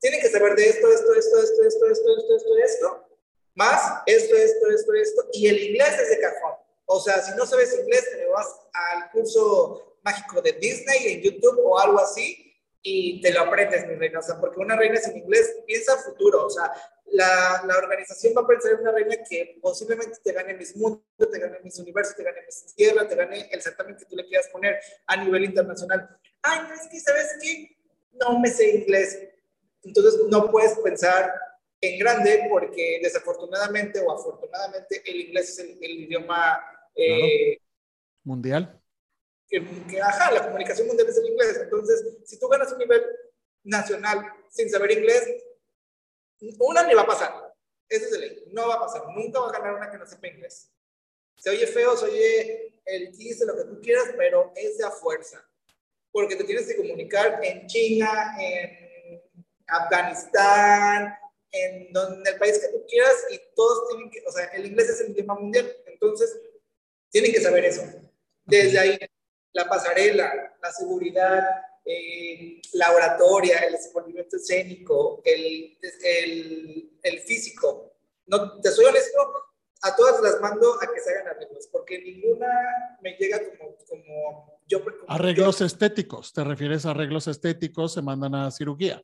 tienen que saber de esto, esto, esto, esto, esto, esto, esto, esto, esto, más esto, esto, esto, esto, y el inglés es de cajón. O sea, si no sabes inglés, te vas al curso mágico de Disney en YouTube o algo así y te lo aprendes, mi reina. O sea, porque una reina sin inglés piensa futuro. O sea, la, la, organización va a pensar en una reina que posiblemente te gane Miss Mundo, te gane Miss Universo, te gane Miss Tierra, te gane el certamen que tú le quieras poner a nivel internacional. Ay, no, es que, ¿sabes qué? No me sé inglés. Entonces, no puedes pensar en grande porque desafortunadamente o afortunadamente el inglés es el, idioma eh, mundial que, ajá, la comunicación mundial es el inglés. Entonces, si tú ganas un nivel nacional sin saber inglés, una ni va a pasar. Eso es de ley. No va a pasar. Nunca va a ganar una que no sepa inglés. Se oye feo, se oye el chiste, lo que tú quieras, pero es de a fuerza. Porque te tienes que comunicar en China, en Afganistán, en, donde, el país que tú quieras y todos tienen que, o sea, el inglés es el idioma mundial. Entonces, tienen que saber eso. Desde ahí la pasarela, la seguridad, eh, la oratoria, el desenvolvimiento escénico, el, el, el, físico. No, te soy honesto, a todas las mando a que se hagan arreglos, porque ninguna me llega como, como yo. arreglos estéticos, ¿te refieres a arreglos estéticos? Se mandan a cirugía.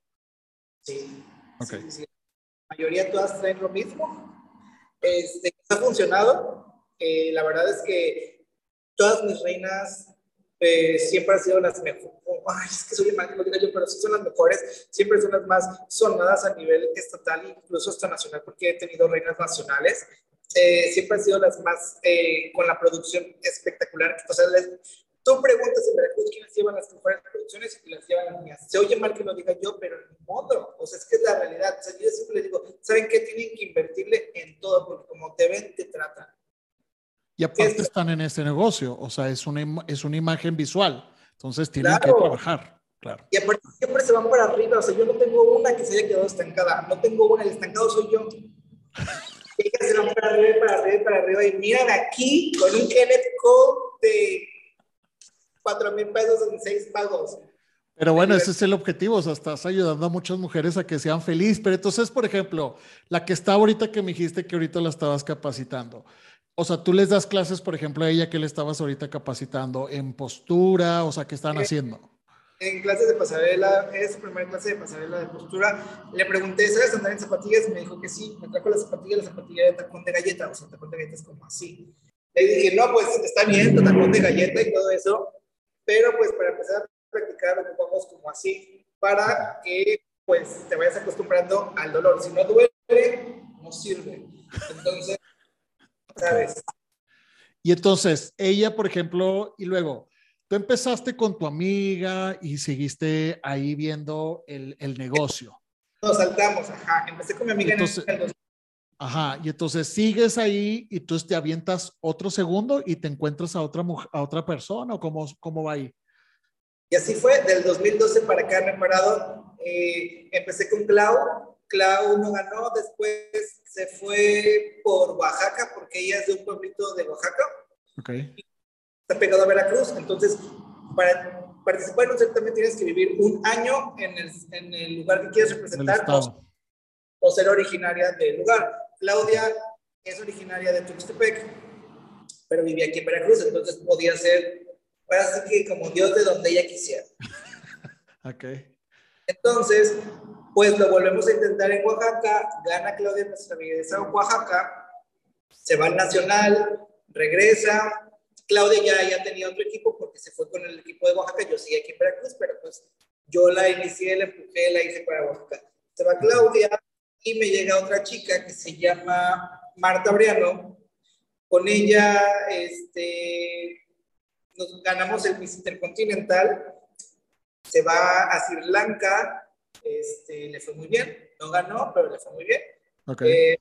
Sí. Okay. La mayoría todas traen lo mismo. Este, ha funcionado. Eh, la verdad es que todas mis reinas eh, siempre han sido las mejores, ay, es que soy mal que lo diga yo, pero sí son las mejores, siempre son las más sonadas a nivel estatal, incluso hasta nacional, porque he tenido reinas nacionales, eh, siempre han sido las más eh, con la producción espectacular. O sea, les, tú preguntas en Veracruz quiénes llevan las mejores producciones y las llevan las. Se oye mal que lo diga yo, pero en modo, o sea, es que es la realidad. O sea, yo siempre les digo, ¿saben qué? Tienen que invertirle en todo, porque como te ven, te tratan. Y aparte están en este negocio, o sea, es una, es una imagen visual. Entonces tienen que trabajar, claro. Y aparte siempre se van para arriba, o sea, yo no tengo una que se haya quedado estancada, no tengo una, el estancado soy yo. Ellas se van para arriba, para arriba, para arriba, y miran aquí con un Kenneth Code de 4 mil pesos en 6 pagos. Pero bueno, ese es el objetivo, o sea, estás ayudando a muchas mujeres a que sean felices. Pero entonces, por ejemplo, la que está ahorita que me dijiste que ahorita la estabas capacitando, o sea, tú les das clases, por ejemplo, a ella que le estabas ahorita capacitando en postura, o sea, ¿qué están haciendo? En clases de pasarela, es su primera clase de pasarela de postura. Le pregunté, ¿sabes andar en zapatillas? Me dijo que sí. Me trajo las zapatillas, la zapatilla de tacón de galleta, o sea, tacón de galleta es como así. Le dije, no, pues está bien, tacón de galleta y todo eso, pero pues para empezar a practicar lo ocupamos como así, para que pues te vayas acostumbrando al dolor. Si no duele, no sirve. Entonces, ¿sabes? Y entonces, ella, por ejemplo, y luego, tú empezaste con tu amiga y seguiste ahí viendo el, el negocio. Nos saltamos, ajá. Empecé con mi amiga entonces, en el Ajá, y entonces sigues ahí y tú te avientas otro segundo y te encuentras a otra, a otra persona o cómo, cómo va ahí. Y así fue, del 2012 para acá me he parado. Eh, empecé con Clau, Clau no ganó, después se fue por Oaxaca, porque ella es de un pueblito de Oaxaca. Ok. Está pegado a Veracruz, entonces para participar en un certamen tienes que vivir un año en el, en el lugar que quieres representar o, ser originaria del lugar. Claudia es originaria de Tuxtepec, pero vivía aquí en Veracruz, entonces podía ser, ahora sí que como Dios de donde ella quisiera. ok. Entonces, pues lo volvemos a intentar en Oaxaca, gana Claudia nuestra amiga de Oaxaca, se va al Nacional, regresa, Claudia ya, ya tenía otro equipo porque se fue con el equipo de Oaxaca, yo seguí aquí en Veracruz, pero pues yo la inicié, la empujé, la hice para Oaxaca. Se va Claudia y me llega otra chica que se llama Marta Briano, con ella este, nos ganamos el Miss Intercontinental, se va a Sri Lanka, este, le fue muy bien, no ganó, pero le fue muy bien. Okay. Eh,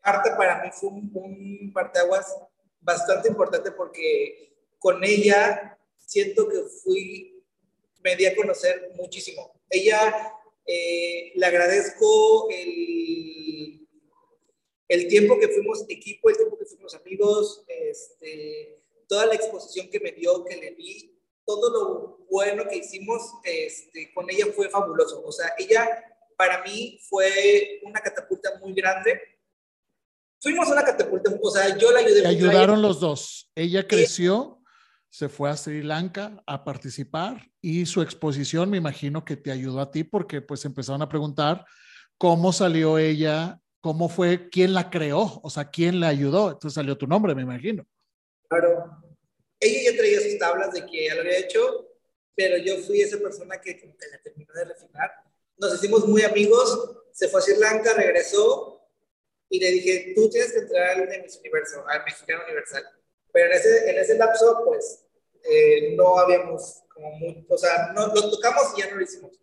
para mí fue un, un parteaguas bastante importante porque con ella siento que fui, me di a conocer muchísimo. Ella, eh, le agradezco el, el tiempo que fuimos equipo, el tiempo que fuimos amigos, este, toda la exposición que me dio, que le vi, todo lo bueno que hicimos este, con ella fue fabuloso. O sea, ella para mí fue una catapulta muy grande. Fuimos una catapulta, o sea, yo la ayudé. Te ayudaron los dos. Ella creció, se fue a Sri Lanka a participar y su exposición me imagino que te ayudó a ti porque pues empezaron a preguntar cómo salió ella, cómo fue, quién la creó, o sea, quién la ayudó. Entonces salió tu nombre, me imagino. Claro. Ella ya traía sus tablas de que ya lo había hecho, pero yo fui esa persona que, la terminó de refinar nos hicimos muy amigos, se fue a Sri Lanka, regresó y le dije, tú tienes que entrar al Mexicano Universal. Pero en ese, en ese lapso, pues, eh, no habíamos como muy, o sea, no, lo tocamos y ya no lo hicimos.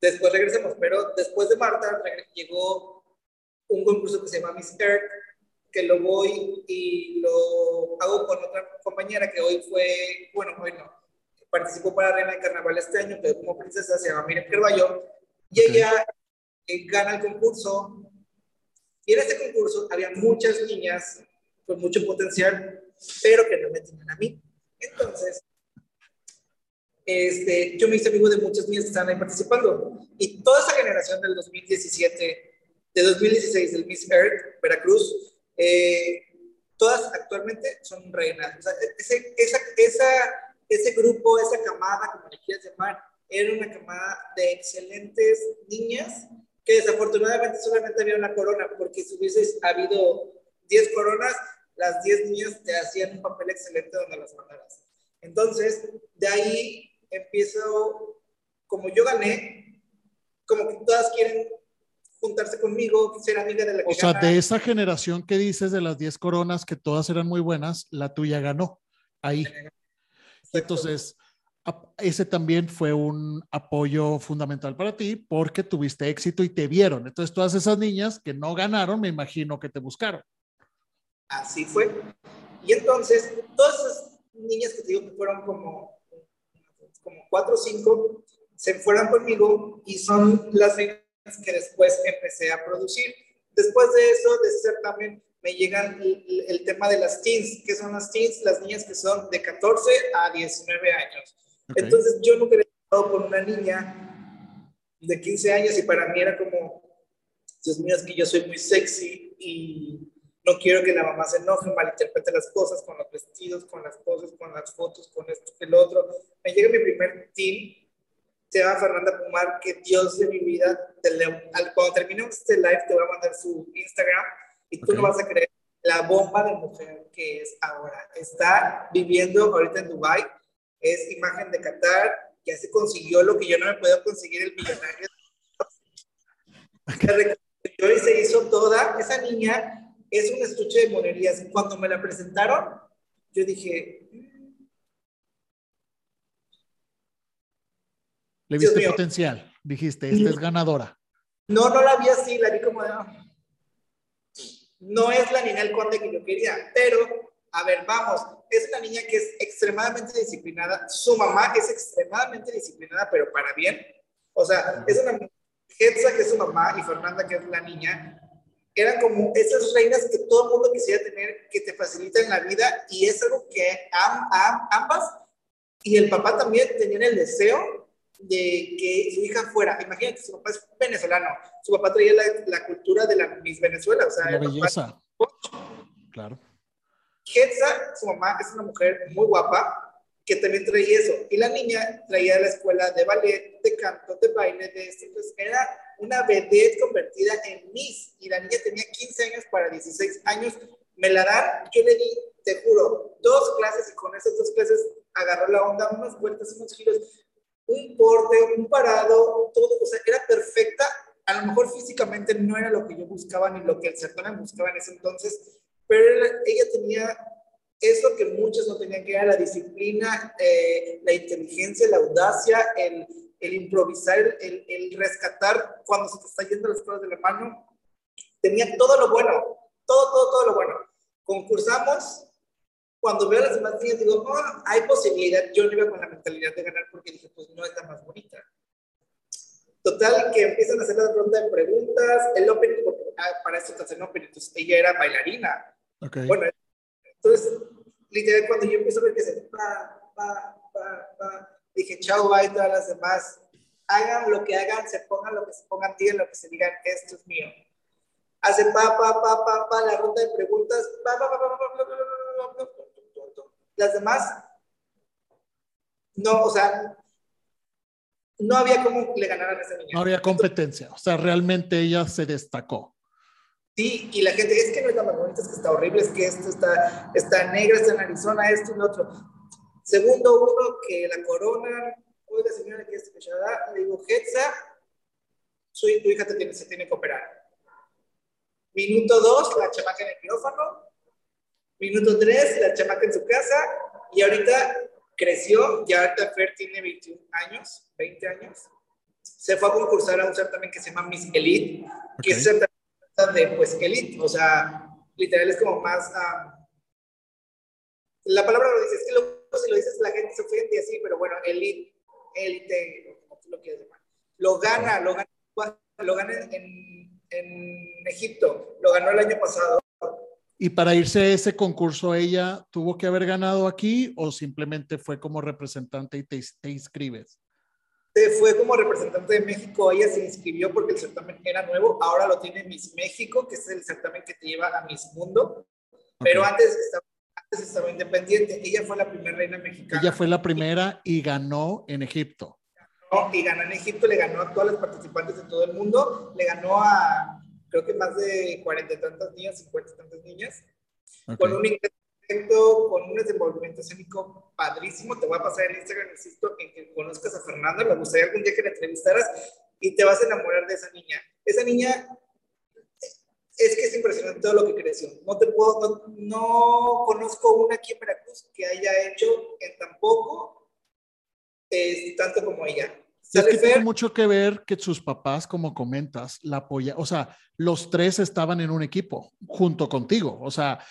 Después regresamos, pero después de Marta llegó un concurso que se llama Miss Earth, que lo voy y lo hago con otra compañera que hoy fue, bueno, hoy no, participó para Reina de Carnaval este año, pero como princesa se llama Miriam Carballo, y ella eh, gana el concurso. Y en este concurso había muchas niñas con mucho potencial, pero que no me tenían a mí. Entonces, este, yo me hice amigo de muchas niñas que estaban ahí participando. Y toda esa generación del 2017, de 2016 del Miss Earth, Veracruz, eh, todas actualmente son reinas. O sea, ese, esa, esa, ese grupo, esa camada, como le quieras llamar, era una camada de excelentes niñas que desafortunadamente solamente había una corona, porque si hubiese habido 10 coronas, las 10 niñas te hacían un papel excelente donde las mandaras. Entonces, de ahí empiezo, como yo gané, como que todas quieren juntarse conmigo, ser amiga de la que O sea, de esa generación que dices de las 10 coronas, que todas eran muy buenas, la tuya ganó ahí. Entonces, ese también fue un apoyo fundamental para ti porque tuviste éxito y te vieron. Entonces, todas esas niñas que no ganaron, me imagino que te buscaron. Así fue. Y entonces, todas esas niñas que te digo que fueron como, como cuatro o cinco, se fueron conmigo y son las niñas que después empecé a producir. Después de eso, de ese certamen, me llegan el, el tema de las teens. ¿Qué son las teens? Las niñas que son de 14 a 19 años. Entonces yo nunca había estado con una niña de 15 años y para mí era como, Dios mío, es que yo soy muy sexy y no quiero que la mamá se enoje, malinterprete las cosas con los vestidos, con las poses, con las fotos, con esto, el otro. Me llega mi primer team, se llama Fernanda Pumar, que Dios de mi vida, cuando terminemos este live te voy a mandar su Instagram y tú no vas a creer la bomba de mujer que es ahora. Está viviendo ahorita en Dubai es imagen de Qatar, ya se consiguió lo que yo no me puedo conseguir el millonario. y se hizo toda, esa niña es un estuche de monerías. Cuando me la presentaron, yo dije... Le viste potencial, dijiste, esta es ganadora. No, no la vi así, la vi como de... Ah". No es la niña del conde que yo quería, pero a ver, vamos, es una niña que es extremadamente disciplinada, su mamá es extremadamente disciplinada, pero para bien. O sea, es una Hetza, que es su mamá, y Fernanda, que es la niña, eran como esas reinas que todo el mundo quisiera tener, que te facilitan la vida, y es algo que ambas, y el papá también tenían el deseo de que su hija fuera. Imagínate, su papá es venezolano, su papá traía la, cultura de la Miss Venezuela, o sea, la belleza. claro. Hetza, su mamá, es una mujer muy guapa que también traía eso. Y la niña traía de la escuela de ballet, de canto, de baile, de esto. Entonces era una vedette convertida en Miss. Y la niña tenía 15 años para 16 años. Me la dan, yo le di, te juro, dos clases y con esas dos clases agarró la onda, unas vueltas, unos giros, un porte, un parado, todo. O sea, era perfecta. A lo mejor físicamente no era lo que yo buscaba ni lo que el certamen buscaba en ese entonces, pero ella tenía eso que muchos no tenían, que era la disciplina, eh, la inteligencia, la audacia, el, el improvisar, el, el, rescatar cuando se te está yendo las cosas de la mano. Tenía todo lo bueno, todo, todo, todo lo bueno. Concursamos. Cuando veo a las demás niñas, digo, oh, hay posibilidad. Yo no iba con la mentalidad de ganar porque dije, pues no es la más bonita. Total, que empiezan a hacer la ronda de preguntas, el opening, ah, para esto te hacen opening, entonces ella era bailarina. Okay. Bueno, entonces, literal, cuando yo empiezo a ver que se pa, pa, pa, pa, Dije, chao, bye, todas las demás. Hagan lo que hagan, se pongan lo que se pongan, digan lo que se digan, esto es mío. Hace pa, pa, pa, pa, pa, la ronda de preguntas, las demás, no, o sea, no había cómo le ganaran a esa niña. No había competencia, o sea, realmente ella se destacó. Sí, y la gente, es que no es la más bonita, es que está horrible, es que esto está, está negra, está en Arizona, esto y lo otro. Segundo, uno, que la corona, oiga señora, que es le digo, Hetza, su, tu hija te tiene, se tiene que operar. Minuto dos, la chamaca en el quirófano. Minuto tres, la chamaca en su casa. Y ahorita creció, ya ahorita Fer tiene 21 años, 20 años. Se fue a concursar a un certamen que se llama Miss Elite, que es certamen de pues elite, o sea, literal es como más... Um, la palabra lo dice, es que luego si lo dices la gente se ofende así, pero bueno, elite, elite, como tú lo quieras llamar. Lo gana, lo gana, lo gana en, en Egipto, lo ganó el año pasado. ¿Y para irse a ese concurso ella tuvo que haber ganado aquí o simplemente fue como representante y te, te inscribes? fue como representante de México, ella se inscribió porque el certamen era nuevo, ahora lo tiene Miss México, que es el certamen que te lleva a Miss Mundo, pero antes estaba, estaba independiente, ella fue la primera reina mexicana. Ella fue la primera y ganó en Egipto. Ganó, y ganó en Egipto, le ganó a todas las participantes de todo el mundo, le ganó a creo que más de cuarenta y tantas niñas, cincuenta y tantas niñas, okay. con un inglés con un desenvolvimiento escénico padrísimo. Te voy a pasar el Instagram, insisto, en que conozcas a Fernanda. Me gustaría algún día que la entrevistaras y te vas a enamorar de esa niña. Esa niña es que es impresionante todo lo que creció. No te puedo, no, no conozco una aquí en Veracruz que haya hecho en tan poco eh, tanto como ella. Es que tiene mucho que ver que sus papás, como comentas, la apoyan. O sea, los tres estaban en un equipo junto contigo. O sea,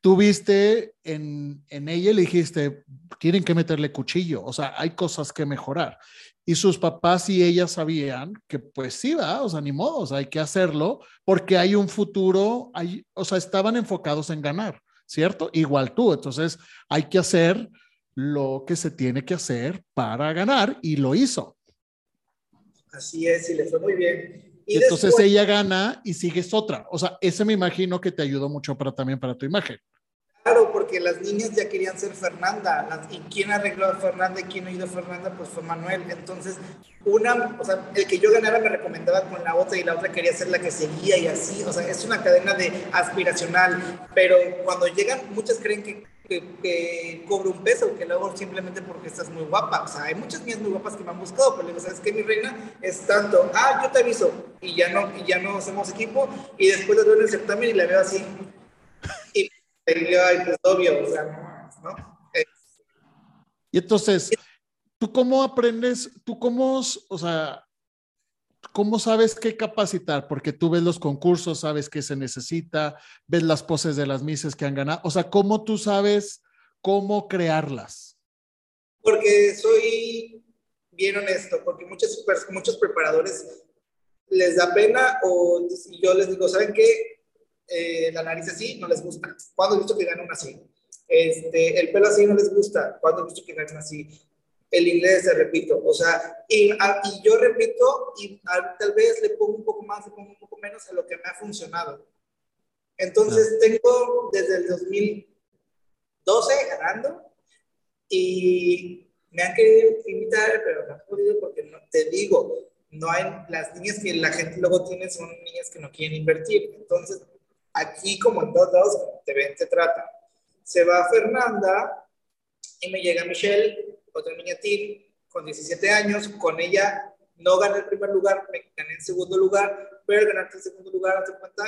tú viste en, en ella y le dijiste, tienen que meterle cuchillo, o sea, hay cosas que mejorar. Y sus papás y ella sabían que pues sí, va, o sea, ni modo, o sea, hay que hacerlo porque hay un futuro, hay, o sea, estaban enfocados en ganar, ¿cierto? Igual tú, entonces hay que hacer lo que se tiene que hacer para ganar y lo hizo. Así es, y le fue muy bien. Y entonces ella gana y sigues otra. O sea, ese me imagino que te ayudó mucho para también para tu imagen. Claro, porque las niñas ya querían ser Fernanda. ¿Y quién arregló a Fernanda y quién ido a Fernanda? Pues fue Manuel. Entonces, una, o sea, el que yo ganara me recomendaba con la otra y la otra quería ser la que seguía y así. O sea, es una cadena de aspiracional. Pero cuando llegan, muchas creen que que, que cobro un peso, que lo hago simplemente porque estás muy guapa. O sea, hay muchas niñas muy guapas que me han buscado, pero le digo, ¿sabes qué, mi reina? Es tanto, ah, yo te aviso, y ya no, y ya no hacemos equipo, y después le doy el certamen y la veo así. Y, y yo, ay, pues obvio, o sea, ¿no? Y entonces, ¿tú cómo aprendes, tú cómo, o sea, ¿cómo sabes qué capacitar? Porque tú ves los concursos, sabes qué se necesita, ves las poses de las mises que han ganado. O sea, ¿cómo tú sabes cómo crearlas? Porque soy bien honesto, porque muchos, muchos preparadores les da pena o yo les digo, ¿saben qué? Eh, la nariz así no les gusta. ¿Cuándo he visto que ganan así? Este, el pelo así no les gusta. ¿Cuándo he visto que ganan así? El inglés, te repito, o sea, y, y yo repito y tal vez le pongo un poco más, le pongo un poco menos a lo que me ha funcionado. Entonces tengo desde el 2012 ganando y me han querido invitar, pero no he podido porque no, te digo, no hay, las niñas que la gente luego tiene son niñas que no quieren invertir. Entonces, aquí como en todos lados, te ven, te tratan. Se va Fernanda y me llega Michelle otra niña Tim con 17 años, con ella no gané el primer lugar, me gané el segundo lugar, pero ganarte el segundo lugar, hazte cuenta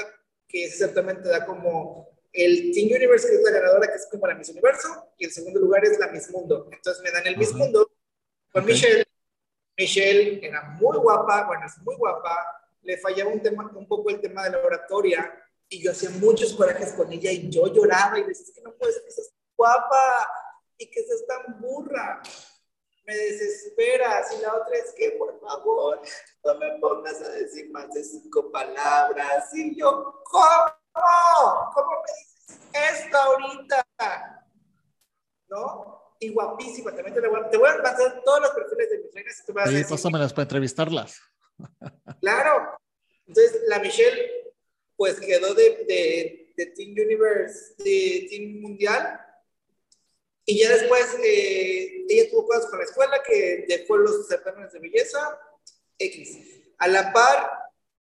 que exactamente da como el Team Universe, que es la ganadora, que es como la Miss Universo, y el segundo lugar es la Miss Mundo. Entonces me dan el Miss Mundo con Michelle. Michelle era muy guapa, bueno, es muy guapa, le fallaba un, tema, un poco el tema de la oratoria, y yo hacía muchos corajes con ella, y yo lloraba, y decía, es que no puedes, que seas guapa, y que seas tan burra. me desesperas. Y la otra es que, por favor, no me pongas a decir más de cinco palabras. Y yo, ¿cómo? ¿Cómo me dices esto ahorita? ¿No? Y guapísima, también te, voy, a, te voy a pasar todos los perfiles de mis reinas. Y vas pásamelas para entrevistarlas. Claro. Entonces, la Michelle, pues quedó de, de, de Team Universe, de Team Mundial, y ya después eh, ella tuvo cosas con la escuela que dejó los certámenes de belleza, X. A la par,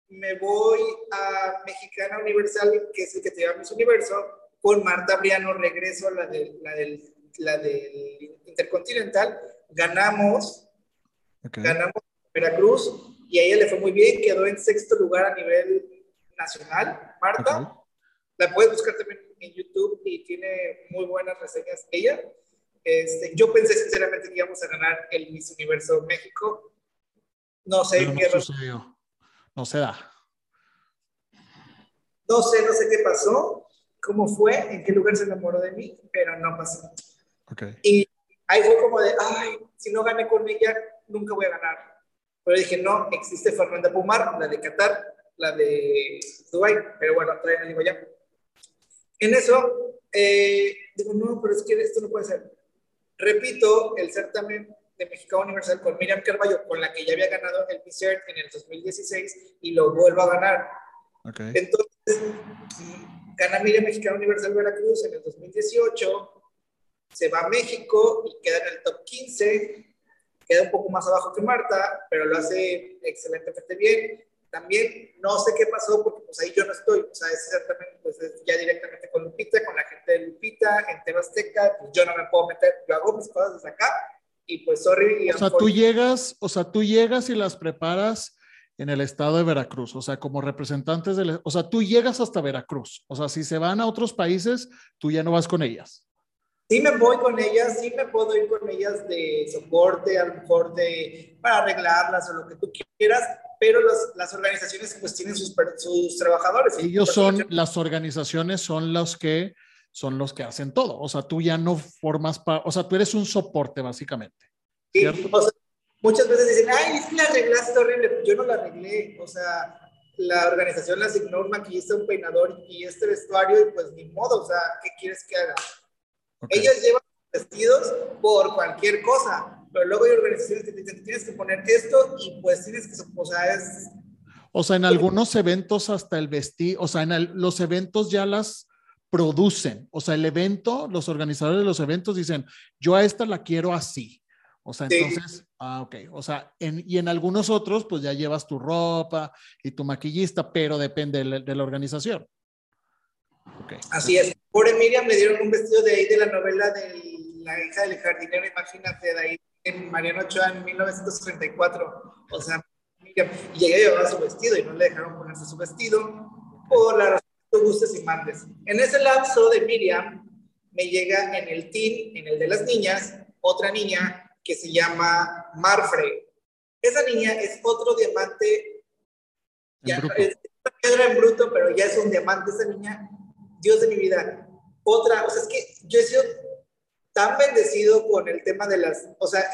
me voy a Mexicana Universal, que es el que te llama Miss Universo, con Marta Briano, regreso a la, de, la, del, la del Intercontinental, ganamos, ganamos Veracruz, y a ella le fue muy bien, quedó en sexto lugar a nivel nacional, Marta. La puedes buscar también en YouTube y tiene muy buenas reseñas ella. Este, yo pensé sinceramente que íbamos a ganar el Miss Universo México. No sé qué no sucedió. No se da. No sé, no sé qué pasó, cómo fue, en qué lugar se enamoró de mí, pero no pasó. Okay. Y ahí fue como de, ay, si no gané con ella, nunca voy a ganar. Pero dije, no, existe Fernanda Pumar, la de Qatar, la de Dubai, pero bueno, todavía no digo ya. En eso, eh, digo, no, pero es que esto no puede ser. Repito el certamen de México Universal con Miriam Carballo, con la que ya había ganado el PCERT en el 2016 y lo vuelvo a ganar. Okay. Entonces, gana Miriam Mexicana Universal Veracruz en el 2018, se va a México y queda en el top 15, queda un poco más abajo que Marta, pero lo hace excelentemente bien también no sé qué pasó porque pues ahí yo no estoy, o sea, es exactamente, pues ya directamente con Lupita, con la gente de Lupita, en Tebasteca, pues yo no me puedo meter, yo hago mis cosas desde acá y pues sorry. o sea, tú llegas, o sea, tú llegas y las preparas en el estado de Veracruz, o sea, como representantes del, o sea, tú llegas hasta Veracruz, o sea, si se van a otros países, tú ya no vas con ellas. Sí me voy con ellas, sí me puedo ir con ellas de soporte, a lo mejor de, para arreglarlas o lo que tú quieras, pero las organizaciones pues tienen sus, sus trabajadores. Ellos son, las organizaciones son los que son los que hacen todo. O sea, tú ya no formas parte, o sea, tú eres un soporte básicamente. Sí, muchas veces dicen, ay, es que la arreglaste horrible. Yo no la arreglé. O sea, la organización le asignó un maquillista, un peinador y este vestuario y pues ni modo. O sea, ¿qué quieres que haga? Ellos llevan vestidos por cualquier cosa pero luego hay organizaciones que te dicen, tienes que poner esto y pues tienes que, o sea, es... O sea, en algunos eventos hasta el vestir, o sea, en los eventos ya las producen. O sea, el evento, los organizadores de los eventos dicen, yo a esta la quiero así. O sea, entonces, ah, ok. O sea, en, y en algunos otros, pues ya llevas tu ropa y tu maquillista, pero depende de la, organización. Okay. Así es. Por Miriam le dieron un vestido de ahí de la novela de la hija del jardinero, imagínate, de ahí Mariano Ochoa en 1934. O sea, y llegué a llevar su vestido y no le dejaron ponerse su vestido por la razón que gustes y mandes. En ese lapso de Miriam, me llega en el team, en el de las niñas, otra niña que se llama Marfrey. Esa niña es otro diamante, ya es una piedra en bruto, pero ya es un diamante esa niña, Dios de mi vida. Otra, o sea, es que yo he sido tan bendecido con el tema de las, o sea,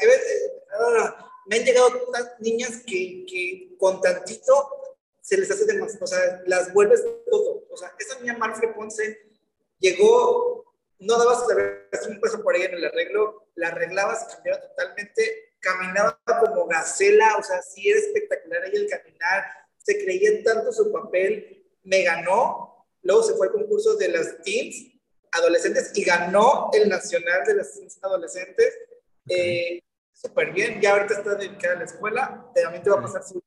ah, me han llegado tantas niñas que, que, con tantito se les hace demasiado, o sea, las vuelves todo. O sea, esa niña Marfre Ponce llegó, no dabas un peso por ella en el arreglo, la arreglabas, cambiaba totalmente, caminaba como gacela, o sea, sí era espectacular ella el caminar, se creía tanto su papel, me ganó, luego se fue al concurso de las teams adolescentes y ganó el nacional de las adolescentes. Eh, Súper bien, ya ahorita está dedicada a la escuela, también te va a pasar su...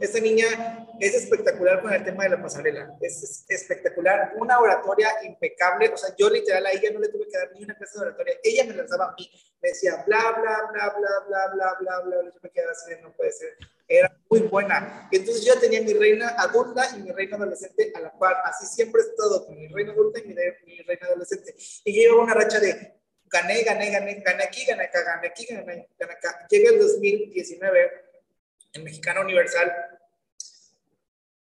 Esta niña es espectacular con el tema de la pasarela, es, espectacular, una oratoria impecable, o sea, yo literal a ella no le tuve que dar ni una clase de oratoria, ella me lanzaba a mí, me decía bla, bla, bla, bla, bla, bla, bla, bla, yo me quedaba así, no puede ser, era muy buena. Y entonces yo tenía mi reina adulta y mi reina adolescente a la par. Así siempre he estado con mi reina adulta y mi, mi reina adolescente. Y yo llevaba una racha de gané, gané, gané, gané aquí, gané acá, gané aquí, gané, gané acá. Llega el 2019 en Mexicana Universal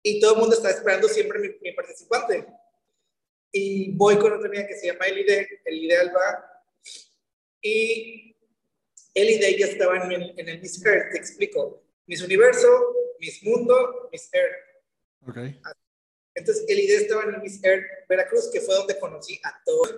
y todo el mundo está esperando siempre mi, mi participante. Y voy con otra amiga que se llama Elide, Elide Alba, y él y de ella estaban en, en el Miss Earth, te explico. Miss Universo, Miss Mundo, Miss Earth. Ok. Entonces, el idea estaba en el Miss Earth Veracruz, que fue donde conocí a todas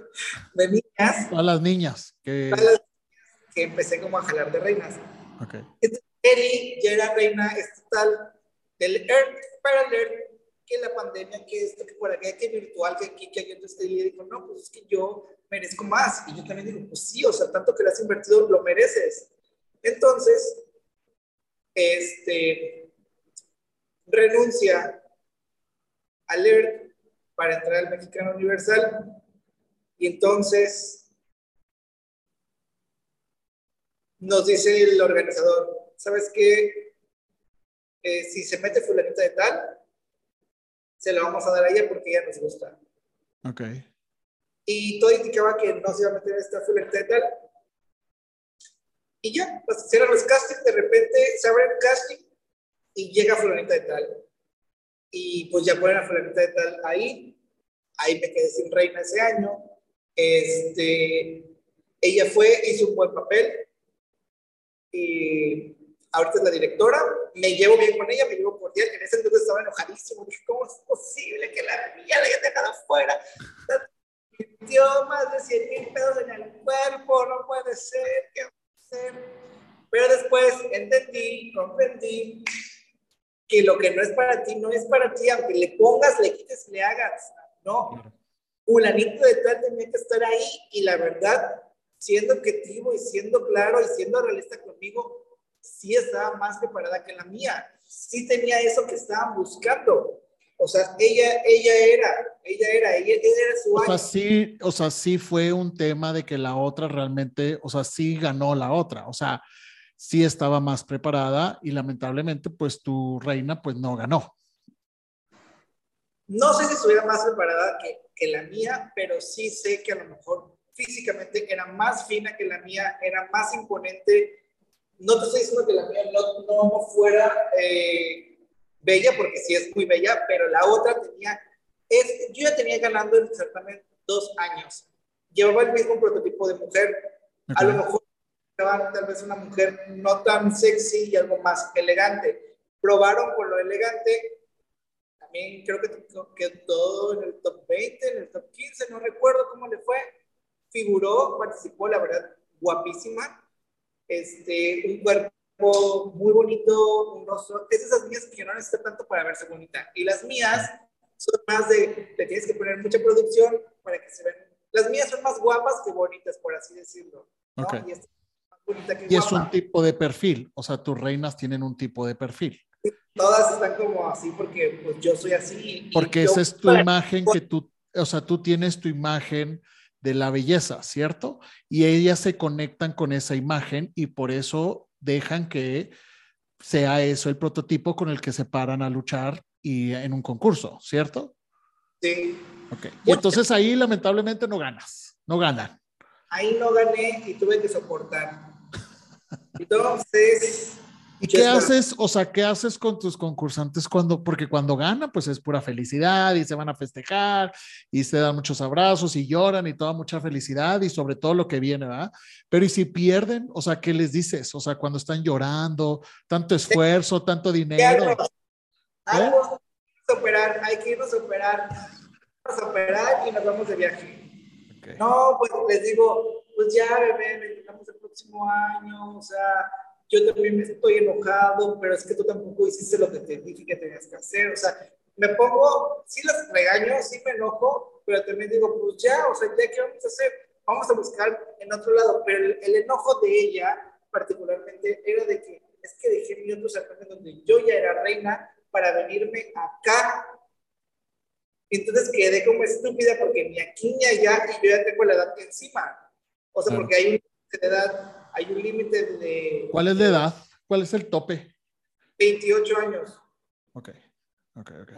las niñas. Todas las niñas. Que... Todas las niñas que empecé como a jalar de reinas. Ok. Entonces, Eli ya era reina estatal del Earth para leer que la pandemia, que esto, que por aquí, que virtual, que aquí, que aquí. Entonces, Eli dijo, no, pues es que yo merezco más. Y yo también digo, pues sí, o sea, tanto que le has invertido, lo mereces. Entonces, este, renuncia al ERT para entrar al Mexicano Universal. Y entonces nos dice el organizador, ¿sabes qué? Eh, si se mete fulanita de tal, se lo vamos a dar a ella porque ella nos gusta. Ok. Y todo indicaba que no se iba a meter esta fulanita de tal. Y ya, pues hicieron los castings, de repente se abre el casting y llega fulanita de tal. Y pues ya ponen a fulanita de tal ahí. Ahí me quedé sin reina ese año. Este, ella fue, hizo un buen papel. Y ahorita es la directora. Me llevo bien con ella, me llevo por día. En ese entonces estaba enojadísimo. Dije, ¿cómo es posible que la mía la haya dejado afuera? Metió más de 100 mil pesos en el cuerpo, no puede ser, ¿qué hacer? Pero después entendí, comprendí que lo que no es para ti, no es para ti, aunque le pongas, le quites, le hagas. No. Fulanito de tal tenía que estar ahí y la verdad, siendo objetivo y siendo claro y siendo realista conmigo, sí estaba más preparada que la mía. Sí tenía eso que estaban buscando. O sea, ella, ella era, ella era, ella, ella era su O sea, sí, o sea, sí fue un tema de que la otra realmente, o sea, sí ganó la otra, o sea, sí estaba más preparada y lamentablemente, pues tu reina, pues no ganó. No sé si estuviera más preparada que, que la mía, pero sí sé que a lo mejor físicamente era más fina que la mía, era más imponente. No te estoy diciendo que la mía no, no fuera eh, bella, porque sí es muy bella, pero la otra tenía, es, yo ya tenía ganando el certamen dos años. Llevaba el mismo prototipo de mujer. A lo mejor buscaban tal vez una mujer no tan sexy y algo más elegante. Probaron con lo elegante. También creo que quedó todo en el top 20, en el top 15, no recuerdo cómo le fue. Figuró, participó, la verdad, guapísima. Este, un cuerpo muy bonito, un rostro. Es esas mías que no necesitan tanto para verse bonita. Y las mías son más de, le tienes que poner mucha producción para que se vean. Las mías son más guapas que bonitas, por así decirlo. ¿no? Ok. Y, es más que Y es un tipo de perfil, o sea, tus reinas tienen un tipo de perfil, Todas están como así porque pues yo soy así. porque yo- esa es tu imagen que tú, o sea, tú tienes tu imagen de la belleza, ¿cierto? Y ellas se conectan con esa imagen y por eso dejan que sea eso el prototipo con el que se paran a luchar y en un concurso, ¿cierto? Sí. Ok. Y entonces ahí lamentablemente no ganas, no ganan. Ahí no gané y tuve que soportar. Entonces, ¿Y qué haces? O sea, ¿qué haces con tus concursantes cuando, porque cuando ganan, pues es pura felicidad y se van a festejar y se dan muchos abrazos y lloran y toda mucha felicidad y sobre todo lo que viene, ¿verdad? Pero ¿y si pierden? O sea, ¿qué les dices? O sea, cuando están llorando, tanto esfuerzo, tanto dinero. Algo hay que operar, hay que irnos a operar. Vamos a operar y nos vamos de viaje. Ok. No, pues les digo, pues ya, bebé, tocamos el próximo año, o sea, yo también estoy enojado, pero es que tú tampoco hiciste lo que te dije que tenías que hacer, o sea, me pongo, sí las regaño, sí me enojo, pero también digo, pues ya, o sea, ya, ¿qué vamos a hacer? Vamos a buscar en otro lado, pero el, el enojo de ella, particularmente, era de que, es que dejé mi otro certamen donde yo ya era reina para venirme acá entonces quedé como estúpida porque ni aquí ni allá y yo ya tengo la edad encima. O sea, porque hay un límite de edad, hay un límite de ¿Cuál es la edad? ¿Cuál es el tope? 28 años. Ok, ok, ok.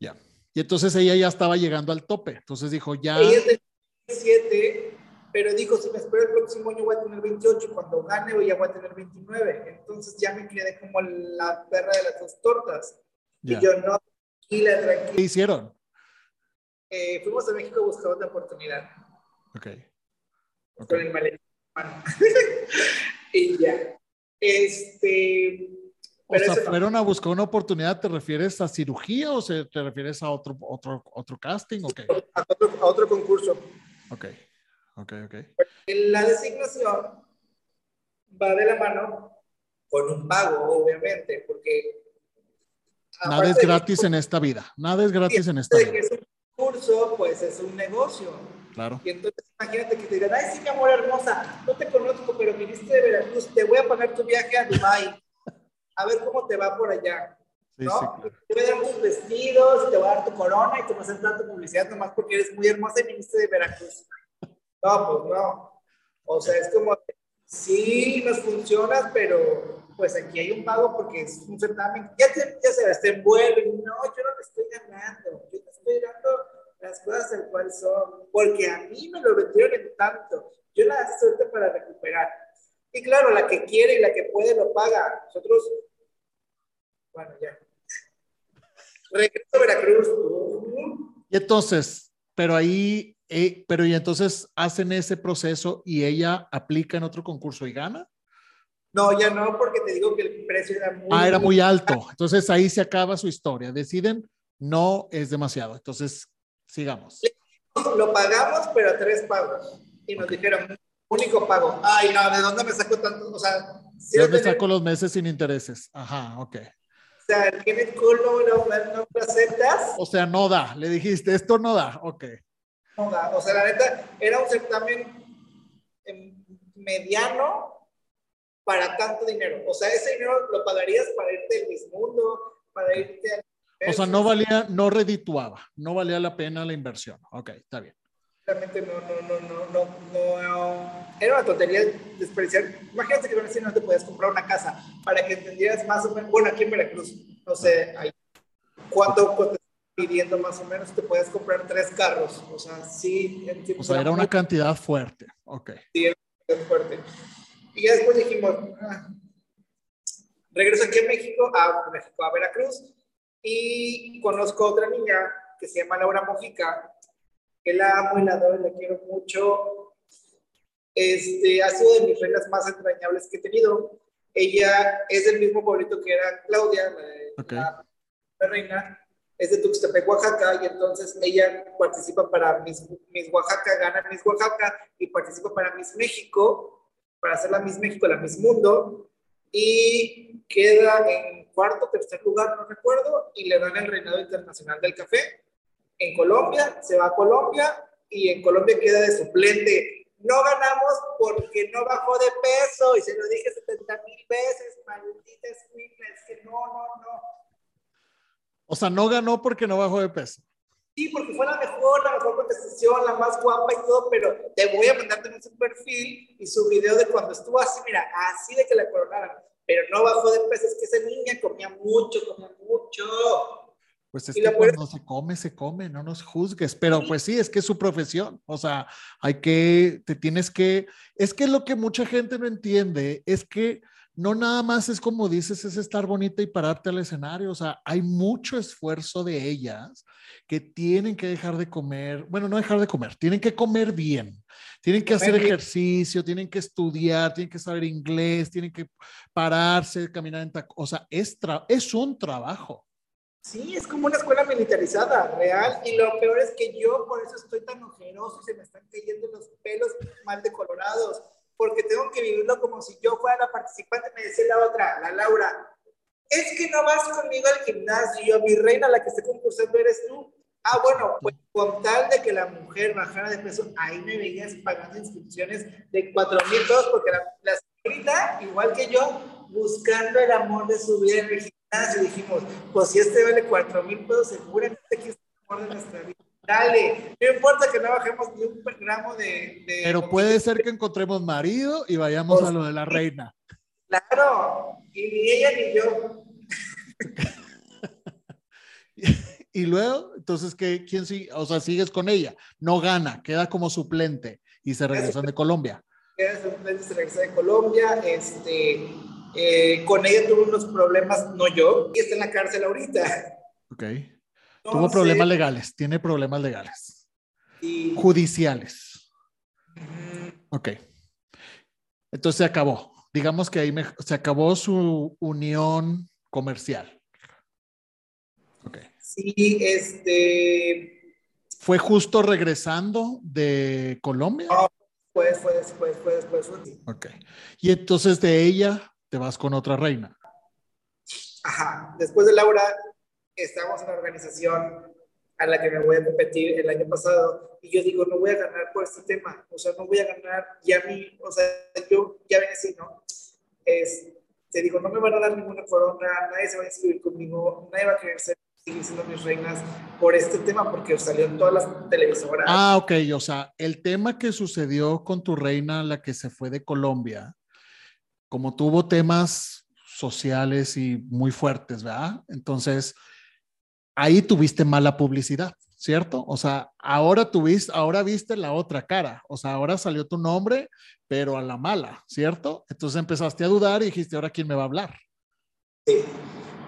Ya. Y entonces ella ya estaba llegando al tope. Entonces dijo, ya. Ella tenía 27, pero dijo, si me espero el próximo año voy a tener 28 y cuando gane voy ya voy a tener 29. Entonces ya me quedé como la perra de las dos tortas. Y yo no, tranquila, ¿Qué tranquila. hicieron? Eh, fuimos a México a buscar otra oportunidad Ok. Ok. con el maletín. y ya. Este. O sea, fueron a buscar una oportunidad, ¿te refieres a cirugía o se, te refieres a otro, otro, otro casting? Okay. A, otro, a otro concurso. Ok, ok, ok. La designación va de la mano con un pago, obviamente, porque... Nada es gratis en esta vida, nada es gratis en esta vida. Es un curso, pues es un negocio. Claro. Y entonces imagínate que te digan, ay, sí, mi amor hermosa, no te conozco, pero viniste de Veracruz, te voy a pagar tu viaje a Dubai a ver cómo te va por allá. ¿no? Te voy a dar tus vestidos, te voy a dar tu corona y te voy a hacer tanta publicidad nomás porque eres muy hermosa y viniste de Veracruz. No, pues no. O sea, es como, sí, nos funciona, pero pues aquí hay un pago porque es un certamen. Ya, te, ya se te envuelve. No, yo no te estoy ganando. Yo te estoy dando las cosas al cual son. Porque a mí me lo vendieron en tanto. Yo la suerte para recuperar. Y claro, la que quiere y la que puede lo paga. Nosotros, bueno, ya. Regreso a Veracruz. Y entonces, pero ahí, eh, pero y entonces hacen ese proceso y ella aplica en otro concurso y gana. No, ya no, porque te digo que el precio era muy... Ah, era muy alto. Entonces ahí se acaba su historia. Deciden, no es demasiado. Entonces, sigamos. Lo pagamos, pero a tres pagos. Y nos dijeron, único pago. Ay, no, ¿de dónde me saco tanto? O sea, ¿de dónde saco los meses sin intereses? Ajá, ok. O sea, ¿tiene culo no, no lo aceptas? O sea, no da. Le dijiste, esto no da, ok. No da. O sea, la neta, era un certamen em, mediano para tanto dinero. O sea, ese dinero lo pagarías para irte al mismo mundo, para irte al... O sea, no valía, no redituaba, no valía la pena la inversión. Ok, está bien realmente no, no, no, no, no, era una tontería desperdiciar. Imagínate que no te podías comprar una casa para que entendieras más o menos, bueno, aquí en Veracruz, no sé, hay, ¿cuánto te pidiendo más o menos? Te puedes comprar tres carros, o sea, sí. o sea, era una cantidad fuerte, ok. Sí, era fuerte. Y ya después dijimos, ah, regreso aquí a México, a México, a Veracruz, y conozco a otra niña que se llama Laura Mojica, que la amo y la adoro y la quiero mucho. Este, ha sido de mis reinas más entrañables que he tenido. Ella es del mismo pueblito que era Claudia, la, reina, es de Tuxtepec, Oaxaca, y entonces ella participa para Miss, Miss, Oaxaca, gana Miss Oaxaca y participa para Miss México, para hacer la Miss México, la Miss Mundo, y queda en cuarto, tercer lugar, no recuerdo, y le dan el reinado internacional del café en Colombia, se va a Colombia y en Colombia queda de suplente. No ganamos porque no bajó de peso y se lo dije 70 mil veces, maldita es que no, no, no. O sea, no ganó porque no bajó de peso. Sí, porque fue la mejor, la mejor contestación, la más guapa y todo, pero te voy a mandar también su perfil y su video de cuando estuvo así, mira, así de que la coronaron, pero no bajó de peso, es que esa niña comía mucho, comía mucho. Pues es que cuando se come, se come, no nos juzgues, pero pues sí, es que es su profesión, o sea, hay que, te tienes que, es que lo que mucha gente no entiende es que no nada más es como dices, es estar bonita y pararte al escenario, o sea, hay mucho esfuerzo de ellas que tienen que dejar de comer, bueno, no dejar de comer, tienen que comer bien, tienen que hacer ejercicio, tienen que estudiar, tienen que saber inglés, tienen que pararse, caminar en taco, o sea, es, es un trabajo. Sí, es como una escuela militarizada, real. Y lo peor es que yo por eso estoy tan ojeroso y se me están cayendo los pelos mal decolorados, porque tengo que vivirlo como si yo fuera la participante. Me decía la otra, la Laura, es que no vas conmigo al gimnasio, mi reina, la que esté concursando eres tú. Ah, bueno, pues con tal de que la mujer bajara de peso, ahí me veías pagando inscripciones de 4 mil pesos, porque la, señorita, igual que yo, buscando el amor de su vida en el y dijimos, pues si este vale 4 mil pesos, seguramente aquí está el amor de nuestra vida. Dale, no importa que no bajemos ni un gramo de... Pero puede ser que encontremos marido y vayamos a lo de la reina. Claro, y ni ella ni yo. y luego, entonces, ¿qué, ¿quién sigue? O sea, sigues con ella, no gana, queda como suplente y se regresan de Colombia. Queda suplente, se regresa de Colombia, este, eh, con ella tuvo unos problemas, no yo, y está en la cárcel ahorita. Ok. Tuvo problemas legales, tiene problemas legales. Judiciales. Ok. Entonces se acabó. Digamos que ahí se acabó su unión comercial. Ok. Sí, este. ¿Fue justo regresando de Colombia? No, fue, fue después, fue después. Ok. Y entonces de ella te vas con otra reina. Ajá. Después de Laura, estamos en la organización a la que me voy a competir el año pasado y yo digo, no voy a ganar por este tema, o sea, no voy a ganar, ya mí, o sea, yo ya ven así, ¿no? Es, te digo, no me van a dar ninguna corona, nadie se va a inscribir conmigo, nadie va a querer ser, seguir siendo mis reinas por este tema, porque salió en todas las televisoras. Ah, ok, o sea, el tema que sucedió con tu reina, la que se fue de Colombia, como tuvo temas sociales y muy fuertes, ¿verdad? Entonces, ahí tuviste mala publicidad, ¿cierto? O sea, ahora tuviste, ahora viste la otra cara, o sea, ahora salió tu nombre, pero a la mala, ¿cierto? Entonces empezaste a dudar y dijiste, ahora quién me va a hablar. Sí,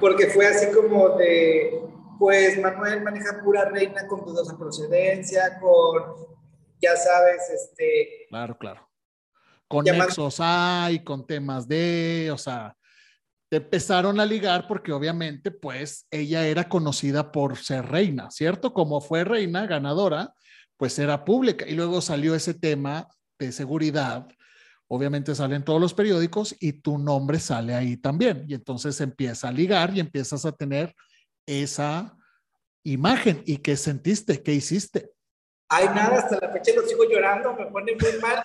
porque fue así como de, pues Manuel maneja pura reina con dudosa procedencia, con, ya sabes, este... Claro, claro. Con nexos hay, con temas de, o sea, empezaron a ligar porque obviamente pues ella era conocida por ser reina, ¿cierto? Como fue reina ganadora, pues era pública y luego salió ese tema de seguridad. Obviamente salen todos los periódicos y tu nombre sale ahí también. Y entonces empieza a ligar y empiezas a tener esa imagen. ¿Y qué sentiste? ¿Qué hiciste? Ay, nada, hasta la fecha lo sigo llorando, me pone muy mal.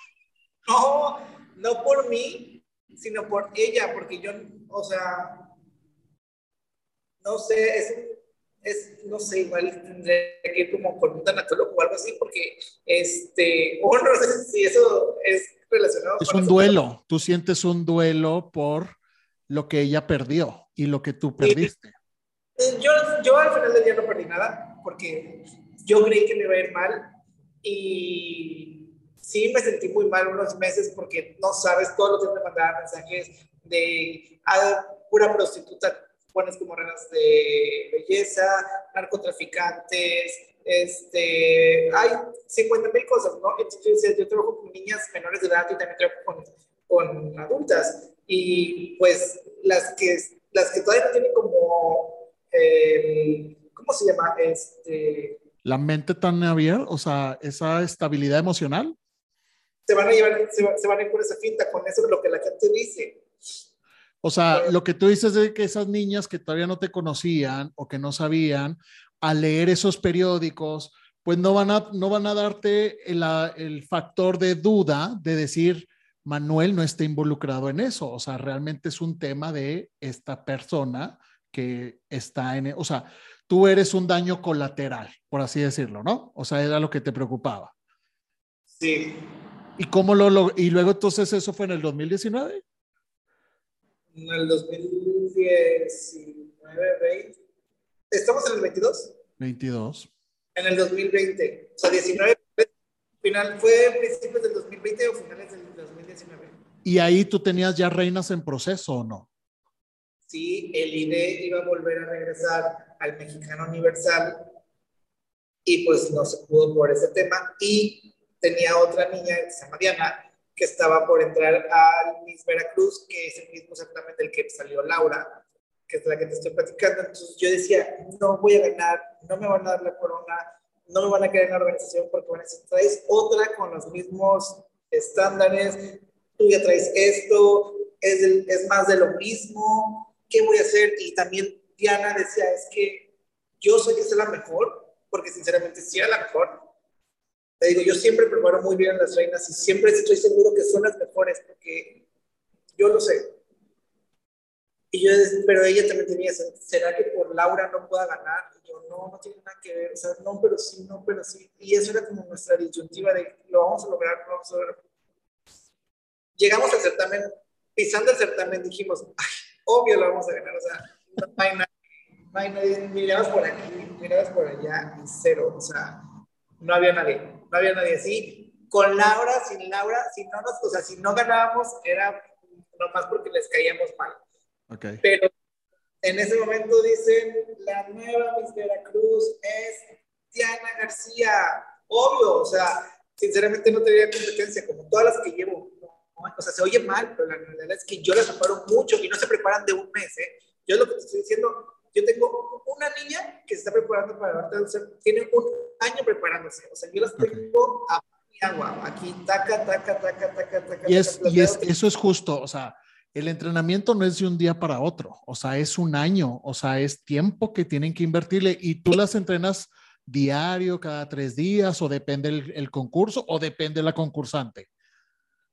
No, no por mí, sino por ella, porque yo, o sea, no sé, es, es no sé, igual tendré que ir como con un tanatólogo o algo así, porque, este, o no sé si eso es relacionado. Es un duelo, tú sientes un duelo por lo que ella perdió y lo que tú perdiste. Yo, yo al final del día no perdí nada, porque yo creí que me iba a ir mal y sí me sentí muy mal unos meses porque no sabes, todos los días me mandaban mensajes de ah, pura prostituta, pones como reinas de belleza, narcotraficantes, este, hay 50 mil cosas, ¿no? Entonces yo trabajo con niñas menores de edad y también trabajo con, con adultas y pues las que, las que todavía no tienen como, ¿cómo se llama? Este, la mente tan abierta, o sea, esa estabilidad emocional se van a llevar, se, van a ir por esa finta, con eso es lo que la gente dice. O sea, lo que tú dices es que esas niñas que todavía no te conocían o que no sabían, al leer esos periódicos, pues no van a, no van a darte el, el factor de duda de decir, Manuel no está involucrado en eso. O sea, realmente es un tema de esta persona que está en, o sea, tú eres un daño colateral, por así decirlo, ¿no? O sea, era lo que te preocupaba. Sí. ¿Y cómo lo, y luego entonces eso fue en el 2019? En el 2019, 20. ¿Estamos en el 22? 22. En el 2020. O sea, 19, final, ¿fue principios del 2020 o finales del 2019? ¿Y ahí tú tenías ya reinas en proceso o no? Sí, el INE iba a volver a regresar al Mexicano Universal y pues no se pudo por ese tema. Y tenía otra niña que se llama Diana, que estaba por entrar al Miss Veracruz, que es el mismo certamen del que salió Laura, que es la que te estoy platicando. Entonces yo decía, no voy a ganar, no me van a dar la corona, no me van a querer en la organización porque van a decir, traes otra con los mismos estándares, tú ya traes esto, es, es más de lo mismo, ¿qué voy a hacer? Y también Diana decía, es que yo soy que es la mejor, porque sinceramente sí era la mejor, te digo, yo siempre preparo muy bien las reinas y siempre estoy seguro que son las mejores porque yo lo sé. Y yo, pero ella también tenía, ¿será que por Laura no pueda ganar? Y yo, no, no tiene nada que ver, o sea, no, pero sí, no, pero sí. Y eso era como nuestra disyuntiva de, lo vamos a lograr, lo vamos a lograr. Llegamos al certamen, pisando el certamen, dijimos, ay, obvio lo vamos a ganar, o sea, no hay no hay nadie, mirabas por aquí, mirabas por allá y cero, o sea, no había nadie, no había nadie así. Con Laura, sin Laura, si no nos, o sea, si no ganábamos, era nomás porque les caíamos mal. Okay. Pero en ese momento dicen, la nueva Miss Veracruz es Diana García. Obvio, o sea, sinceramente no tenía competencia, como todas las que llevo. o sea, se oye mal, pero la realidad es que yo las preparo mucho y no se preparan de un mes, ¿eh? Yo lo que te estoy diciendo, yo tengo una niña que se está preparando para darte tiene un año preparándose, o sea, yo las tengo a mi agua, aquí, taca, taca, taca, taca, taca. Y, es, y es, eso es justo, o sea, el entrenamiento no es de un día para otro, o sea, es un año, o sea, es tiempo que tienen que invertirle y tú las entrenas diario, cada tres días, o depende el, el concurso, o depende la concursante.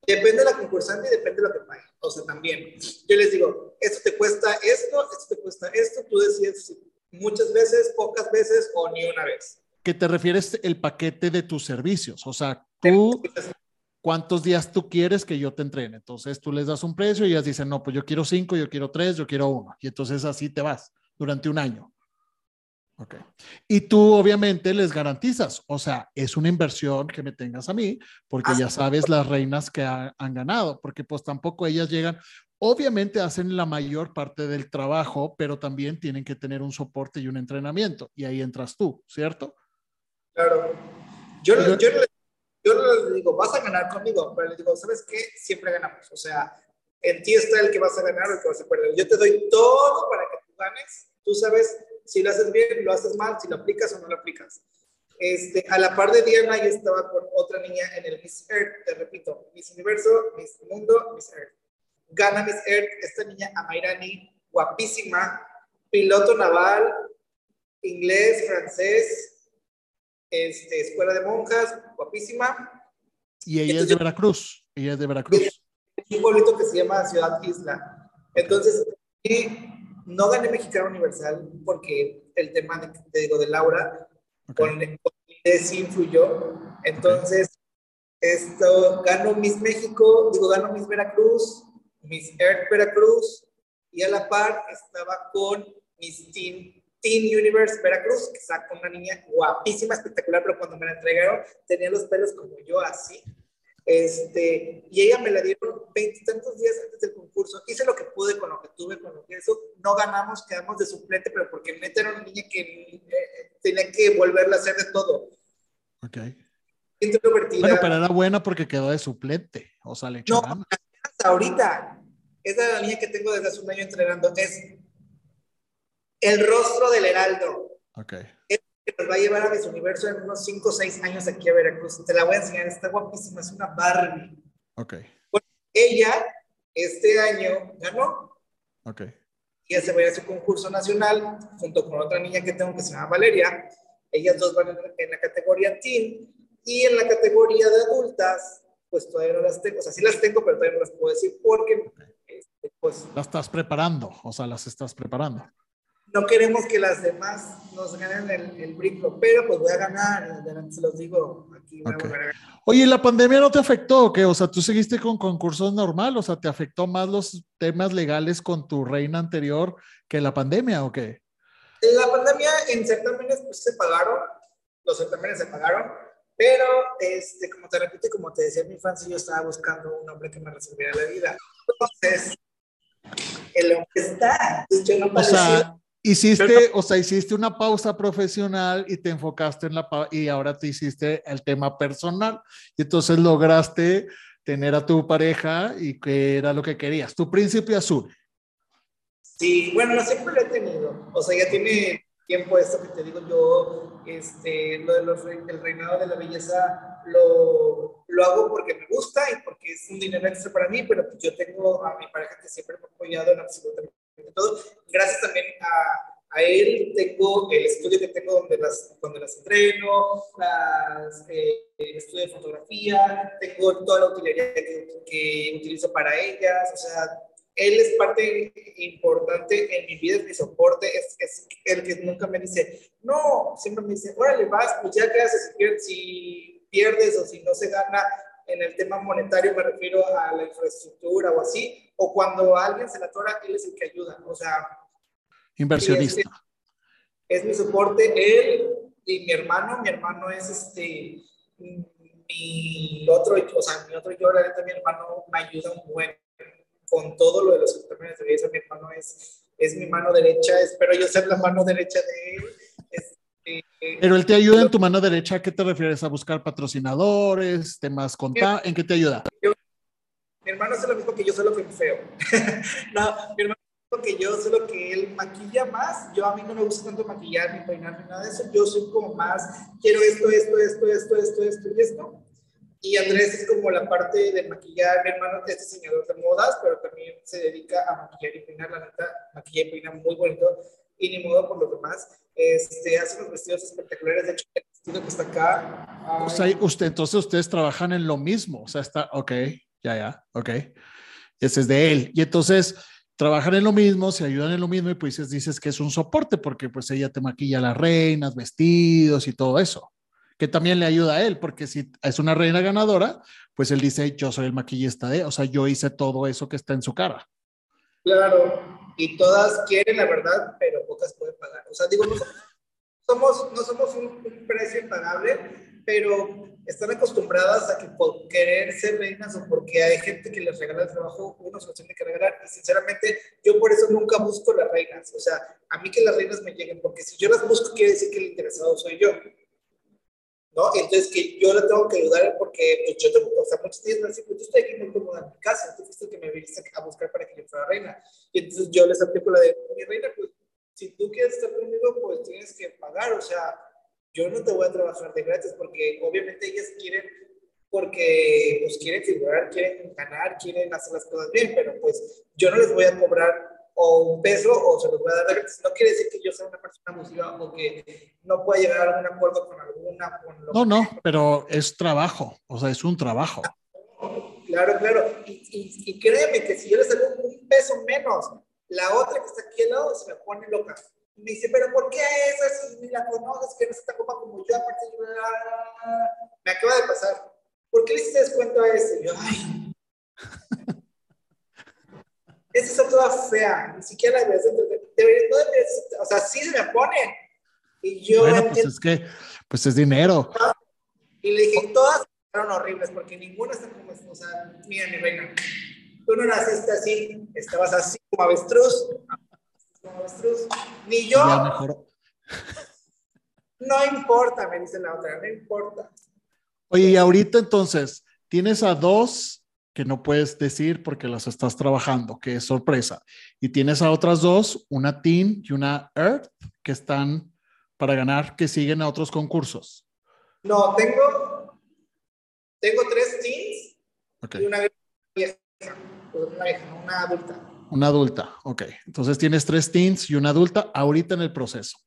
Depende de la concursante y depende de lo que pague. O sea, también, yo les digo, esto te cuesta esto, esto te cuesta esto, tú decides muchas veces, pocas veces o ni una vez. ¿Qué te refieres el paquete de tus servicios? O sea, tú, ¿cuántos días tú quieres que yo te entrene? Entonces tú les das un precio y ellas dicen, no, pues yo quiero cinco, yo quiero tres, yo quiero uno. Y entonces así te vas durante un año. Ok. Y tú obviamente les garantizas, o sea, es una inversión que me tengas a mí, porque ya sabes las reinas que han ganado, porque pues tampoco ellas llegan, obviamente hacen la mayor parte del trabajo, pero también tienen que tener un soporte y un entrenamiento, y ahí entras tú, ¿cierto? Claro. Yo, yo, yo, yo les digo, vas a ganar conmigo, pero les digo, ¿sabes qué? Siempre ganamos, o sea, en ti está el que vas a ganar o el que vas a perder. Yo te doy todo para que tú ganes, tú sabes si lo haces bien, lo haces mal, si lo aplicas o no lo aplicas. Este, a la par de Diana, yo estaba con otra niña en el Miss Earth, te repito, Miss Universo, Miss Mundo, Miss Earth. Gana Miss Earth, esta niña Amairani, guapísima, piloto naval, inglés, francés, este, escuela de monjas, guapísima. Y ella es de Veracruz, ella es de Veracruz. Un pueblito que se llama Ciudad Isla. Entonces, no gané Mexicano Universal porque el tema, de, te digo, de Laura con, con sí influyó. Entonces, esto, ganó Miss México, digo, ganó Miss Veracruz, Miss Earth Veracruz, y a la par estaba con Miss Teen, Teen Universe Veracruz, que sacó una niña guapísima, espectacular, pero cuando me la entregaron tenía los pelos como yo, así. Este, y ella me la dieron veintitantos días antes del concurso. Hice lo que pude con lo que tuve, con lo que eso. No ganamos, quedamos de suplente, pero porque neta era una niña que eh, tenía que volverla a hacer de todo. Ok. Bueno, pero era buena porque quedó de suplente. O sea, le no, hasta ahorita. Esa es la niña que tengo desde hace un año entrenando. Es el rostro del heraldo. Ok que nos va a llevar a su Universo en unos 5 o 6 años aquí a Veracruz. Te la voy a enseñar, está guapísima, es una Barbie. Ok. ella este año ganó. Ok. Y ella se va a su concurso nacional junto con otra niña que tengo que se llama Valeria. Ellas dos van en la categoría teen y en la categoría de adultas, pues todavía no las tengo. O sea, sí las tengo, pero todavía no las puedo decir porque, este, pues... Las estás preparando, o sea, las estás preparando no queremos que las demás nos ganen el, el brinco, pero pues voy a ganar, se los digo. Aquí Oye, ¿la pandemia no te afectó o qué? O sea, ¿tú seguiste con concursos normal? O sea, ¿te afectó más los temas legales con tu reina anterior que la pandemia o qué? La pandemia en certámenes pues, se pagaron, los certámenes se pagaron, pero este, como te repito como te decía mi infancia, yo estaba buscando un hombre que me resolviera la vida. Entonces, el hombre está. Yo no o sea, Hiciste, o sea, hiciste una pausa profesional y te enfocaste en la y ahora te hiciste el tema personal. Y entonces lograste tener a tu pareja y que era lo que querías, tu príncipe azul. Sí, bueno, no siempre lo he tenido, o sea, ya tiene tiempo esto que te digo yo, este, lo del reinado de la belleza lo, lo, hago porque me gusta y porque es un dinero extra para mí, pero yo tengo a mi pareja que siempre me ha apoyado en absolutamente todo. Gracias también a, a, él tengo el estudio que tengo donde las, donde las entreno, las, eh, estudio de fotografía, tengo toda la utilería que, que utilizo para ellas, o sea, él es parte importante en mi vida, es mi soporte, es, es, el que nunca me dice, no, siempre me dice, órale, vas, pues ya qué haces si pierdes o si no se gana en el tema monetario, me refiero a la infraestructura o así, o cuando alguien se la atora, él es el que ayuda, o sea... Inversionista. Es, mi soporte, él y mi hermano, mi hermano es este, mi otro, o sea, mi otro yo, la neta, mi hermano me ayuda un buen con todo lo de los certámenes de belleza, mi hermano es, es mi mano derecha, espero yo ser la mano derecha de él. Este, Pero él te ayuda en tu mano derecha, ¿a qué te refieres? ¿A buscar patrocinadores, temas contables? ¿En qué te ayuda? mi hermano hace lo mismo que yo, solo que feo. no, mi hermano que yo, solo que él maquilla más. Yo a mí no me gusta tanto maquillar ni peinar ni nada de eso. Yo soy como más, quiero esto, esto, esto, esto, esto, esto y esto. Y Andrés es como la parte de maquillar. Mi hermano es diseñador de modas, pero también se dedica a maquillar y peinar. La neta, maquilla y peina muy bonito. Y ni modo por lo demás. Este, hace unos vestidos espectaculares. De hecho, el vestido que está acá. O sea, usted, entonces ustedes trabajan en lo mismo. O sea, está, ok, ya, ya, ok. Ese es de él. Y entonces trabajan en lo mismo, se ayudan en lo mismo y pues dices que es un soporte porque pues ella te maquilla las reinas, vestidos y todo eso, que también le ayuda a él porque si es una reina ganadora, pues él dice, yo soy el maquillista de, o sea, yo hice todo eso que está en su cara. Claro, y todas quieren la verdad, pero pocas pueden pagar. O sea, digo, no somos, no somos un, un precio impagable, pero están acostumbradas a que por querer ser reinas o porque hay gente que les regala el trabajo, uno se lo tiene que regalar. Y sinceramente, yo por eso nunca busco las reinas. O sea, a mí que las reinas me lleguen, porque si yo las busco, quiere decir que el interesado soy yo. ¿No? Entonces, que yo le tengo que ayudar porque pues, yo tengo, o sea, muchos días me dicen, pues yo estoy aquí muy cómoda en mi casa, tú fuiste que me viniste a buscar para que yo fuera reina. Y entonces yo les aplico la de, mi reina, pues si tú quieres estar conmigo, pues tienes que pagar, o sea, yo no te voy a trabajar de gratis porque obviamente ellas quieren, porque pues quieren figurar, quieren ganar, quieren hacer las cosas bien, pero pues yo no les voy a cobrar o un peso o se los voy a dar de gratis. No quiere decir que yo sea una persona abusiva o que no pueda llegar a algún acuerdo con alguna. no, no, pero es trabajo, o sea, es un trabajo. Claro, claro. Y, y, créeme que si yo les hago un peso menos, la otra que está aquí al lado se me pone loca me dice, pero ¿por qué esa si ni la conoces, que no se te copa como yo? Aparte, me acaba de pasar. ¿Por qué le hiciste descuento a ese? yo, ay. Esa está toda fea, ni siquiera la deberías de, no deberías, o sea, sí se me pone. Y yo. Bueno, pues es que, pues es dinero. Y le dije, todas fueron horribles, porque ninguna está como, o sea, mira, mi reina, tú no naciste así, estabas así como avestruz, ni yo. No importa, me dice la otra, no importa. Oye, y ahorita entonces, tienes a dos que no puedes decir porque las estás trabajando, que es sorpresa. Y tienes a otras dos, una Teen y una Earth, que están para ganar, que siguen a otros concursos. No, tengo, tengo tres Teens y una vieja, una vieja, una adulta. Una adulta, ok. Entonces tienes tres teens y una adulta ahorita en el proceso.